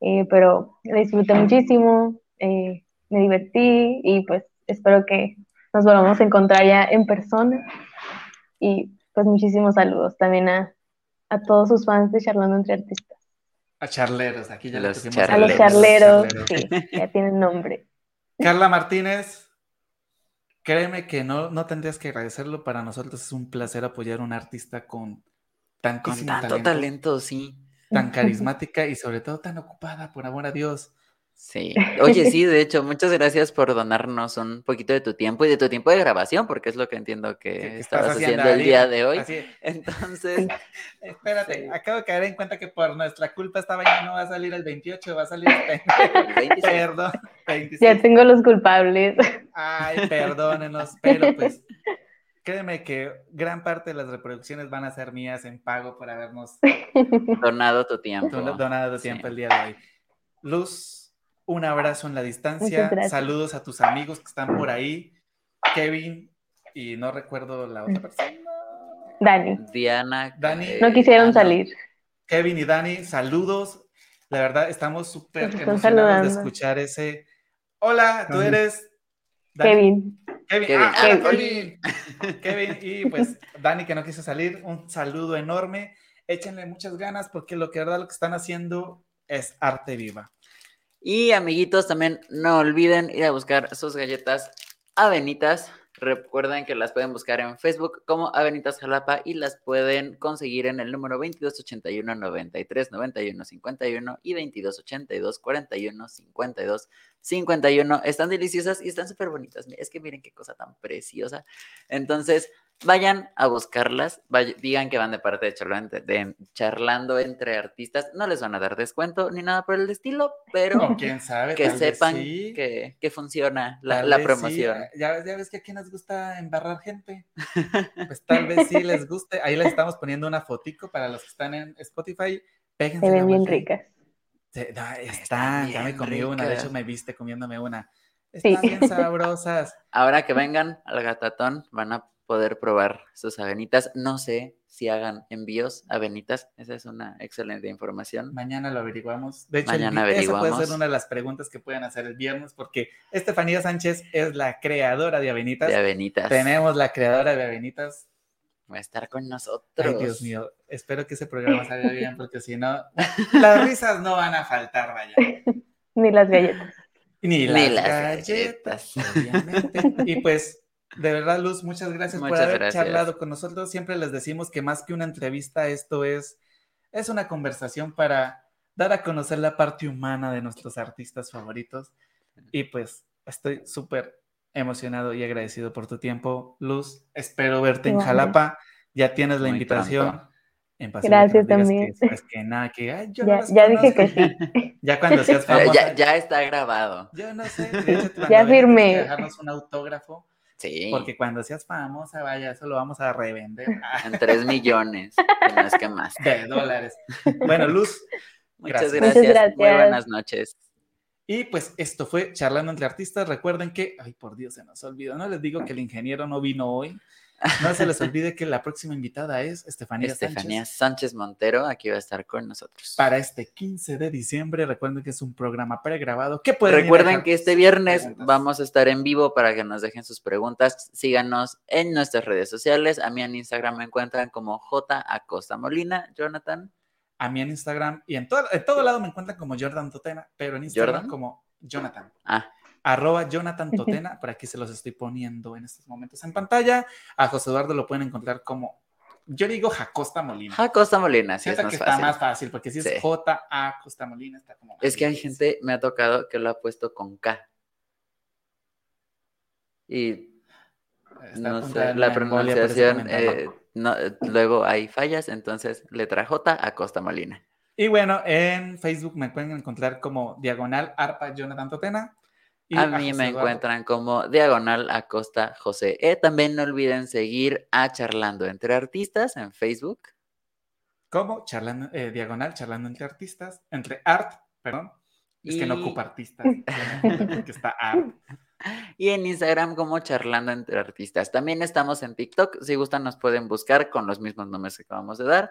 Speaker 3: eh, pero la disfruté muchísimo. Eh, me divertí y pues espero que nos volvamos a encontrar ya en persona. Y pues muchísimos saludos también a, a todos sus fans de Charlando entre Artistas.
Speaker 1: A charleros, aquí ya
Speaker 2: los
Speaker 3: charleros. A los charleros, sí, ya tienen nombre.
Speaker 1: Carla Martínez, créeme que no, no tendrías que agradecerlo. Para nosotros es un placer apoyar a un artista con
Speaker 2: tanto talento, talento, sí.
Speaker 1: Tan [LAUGHS] carismática y sobre todo tan ocupada, por amor a Dios.
Speaker 2: Sí, oye, sí, de hecho, muchas gracias por donarnos un poquito de tu tiempo y de tu tiempo de grabación, porque es lo que entiendo que estabas haciendo, el día de hoy. Entonces, [LAUGHS]
Speaker 1: espérate, acabo de caer en cuenta que por nuestra culpa esta vaina no va a salir el 28, va a salir el 20. [LAUGHS] Perdón,
Speaker 3: Ya tengo los culpables.
Speaker 1: Ay, [LAUGHS] perdónenos, pero pues créeme que gran parte de las reproducciones van a ser mías en pago por habernos
Speaker 2: donado tu tiempo.
Speaker 1: Donado tu tiempo el día de hoy. Luz, un abrazo en la distancia. Saludos a tus amigos que están por ahí. Kevin y no recuerdo la otra persona.
Speaker 3: Dani.
Speaker 2: Diana.
Speaker 1: Dani.
Speaker 3: No quisieron salir.
Speaker 1: Kevin y Dani, saludos. La verdad, estamos súper emocionados de escuchar ese. Hola, tú eres.
Speaker 3: Kevin.
Speaker 1: Kevin. Kevin. Ah, Kevin. Kevin. Y pues Dani que no quiso salir, un saludo enorme. Échenle muchas ganas porque lo que verdad lo que están haciendo es arte viva.
Speaker 2: Y amiguitos, también no olviden ir a buscar sus galletas Avenitas. Recuerden que las pueden buscar en Facebook como Avenitas Jalapa y las pueden conseguir en el número 2281 93 91 51 y 2282 41 52 51. Están deliciosas y están súper bonitas. Es que miren qué cosa tan preciosa. Entonces, vayan a buscarlas, digan que van de parte de charlando, de charlando, entre artistas, no les van a dar descuento ni nada por el estilo, pero
Speaker 1: quién sabe,
Speaker 2: que sepan que, que, funciona la, promoción.
Speaker 1: Ya, ya, ves que aquí nos gusta embarrar gente, pues tal vez sí les [LAUGHS] guste, ahí les estamos poniendo una fotico para los que están en Spotify,
Speaker 3: péguense. Se ven bien ricas.
Speaker 1: están, ya me comí una, de hecho me viste comiéndome una. Están bien [LAUGHS] sabrosas.
Speaker 2: Ahora que vengan al gatatón, van a poder probar sus avenitas. No sé si hagan envíos avenitas. Esa es una excelente información.
Speaker 1: Mañana lo averiguamos. De hecho, Mañana esa puede ser una de las preguntas que pueden hacer el viernes, porque Estefanía Sánchez es la creadora de avenitas.
Speaker 2: De avenitas.
Speaker 1: Tenemos la creadora de avenitas.
Speaker 2: Va a estar con nosotros.
Speaker 1: Ay, Dios mío. Espero que ese programa salga bien, [LAUGHS] porque si no, las risas no van a faltar, vaya. [LAUGHS]
Speaker 3: Ni las galletas.
Speaker 1: Ni las, galletas, obviamente. Y pues de verdad, Luz, muchas gracias por haber charlado con nosotros. Siempre les decimos que más que una entrevista, esto es, es una conversación para dar a conocer la parte humana de nuestros artistas favoritos. Y pues estoy súper emocionado y agradecido por tu tiempo, Luz. Espero verte en Jalapa. Ya tienes la invitación.
Speaker 3: En Gracias también.
Speaker 1: Que, nada, que
Speaker 3: ya, dije que sí. [LAUGHS]
Speaker 1: Ya cuando seas [LAUGHS] famosa.
Speaker 2: Ya, está grabado.
Speaker 1: Yo no sé. De
Speaker 3: ya firmé.
Speaker 1: Dejarnos un autógrafo
Speaker 2: Sí.
Speaker 1: Porque cuando seas famosa, vaya, eso lo vamos a revender. [LAUGHS]
Speaker 2: En 3 millones, que no es que más. [LAUGHS]
Speaker 1: De dólares. Bueno, Luz. [LAUGHS]
Speaker 2: Muchas gracias. Muy buenas noches.
Speaker 1: Y pues esto fue Charlando entre Artistas. Recuerden que, ay, por Dios, se nos olvidó. No les digo que el ingeniero no vino hoy. No se les [LAUGHS] olvide que la próxima invitada es Estefanía,
Speaker 2: Estefanía Sánchez. Montero, aquí va a estar con nosotros.
Speaker 1: Para este 15 de diciembre, recuerden que es un programa pregrabado. ¿Qué
Speaker 2: pueden Recuerden que este viernes vamos a estar en vivo para que nos dejen sus preguntas. Síganos en nuestras redes sociales. A mí en Instagram me encuentran como J Acosta Molina. Jonathan.
Speaker 1: A mí en Instagram y en todo, en todo lado me encuentran como Jordan Totena, pero en Instagram
Speaker 2: ¿Jordan?
Speaker 1: como Jonathan.
Speaker 2: Ah,
Speaker 1: Arroba Jonathan Totena, por aquí se los estoy poniendo en estos momentos en pantalla. A José Eduardo lo pueden encontrar como, yo digo Jacosta Molina.
Speaker 2: Jacosta Molina, sí es más
Speaker 1: que
Speaker 2: fácil.
Speaker 1: está más fácil, porque si es
Speaker 2: Sí.
Speaker 1: J-A Costa Molina, está como.
Speaker 2: Es que hay gente, me ha tocado que lo ha puesto con K. Y no sé, la pronunciación, eh, no, eh, luego hay fallas, entonces letra J a Costa Molina.
Speaker 1: Y bueno, en Facebook me pueden encontrar como Diagonal Arpa Jonathan Totena. Y
Speaker 2: a mí me encuentran como Diagonal Acosta José. E. También no olviden seguir a Charlando entre Artistas en Facebook.
Speaker 1: Como charlando, eh, Diagonal, charlando entre artistas, entre art, perdón. Es que no ocupa artistas, que está art. [LAUGHS]
Speaker 2: Y en Instagram como Charlando entre Artistas. También estamos en TikTok. Si gustan nos pueden buscar con los mismos nombres que acabamos de dar.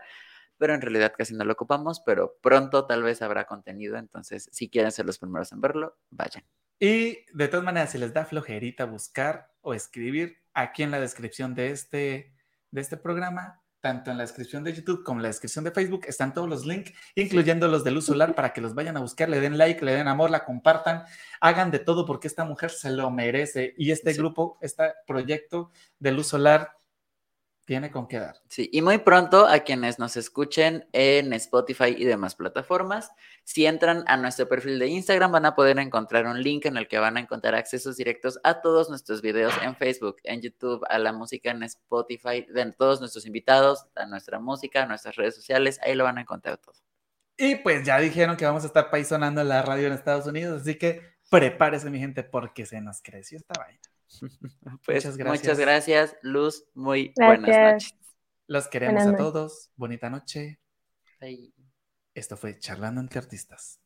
Speaker 2: Pero en realidad casi no lo ocupamos. Pero pronto tal vez habrá contenido. Entonces, si quieren ser los primeros en verlo, vayan.
Speaker 1: Y de todas maneras, si les da flojerita buscar o escribir, aquí en la descripción de este, de este programa, tanto en la descripción de YouTube como en la descripción de Facebook, están todos los links, incluyendo los de Luz Solar, para que los vayan a buscar, le den like, le den amor, la compartan, hagan de todo porque esta mujer se lo merece. Y este
Speaker 2: Sí.
Speaker 1: grupo, este proyecto de Luz Solar, tiene con qué dar.
Speaker 2: Sí, y muy pronto a quienes nos escuchen en Spotify y demás plataformas, si entran a nuestro perfil de Instagram van a poder encontrar un link en el que van a encontrar accesos directos a todos nuestros videos en Facebook, en YouTube, a la música en Spotify, de todos nuestros invitados, a nuestra música, a nuestras redes sociales, ahí lo van a encontrar todo.
Speaker 1: Y pues ya dijeron que vamos a estar paisonando en la radio en Estados Unidos, así que prepárese, mi gente, porque se nos creció esta vaina. [LAUGHS]
Speaker 2: Pues
Speaker 1: Muchas
Speaker 2: muchas
Speaker 1: gracias.
Speaker 2: gracias, Luz, muy buenas
Speaker 3: Gracias.
Speaker 2: noches.
Speaker 1: Los queremos
Speaker 3: Buenas
Speaker 1: a
Speaker 3: noches.
Speaker 1: todos. Bonita noche.
Speaker 2: Bye.
Speaker 1: Esto fue Charlando entre Artistas.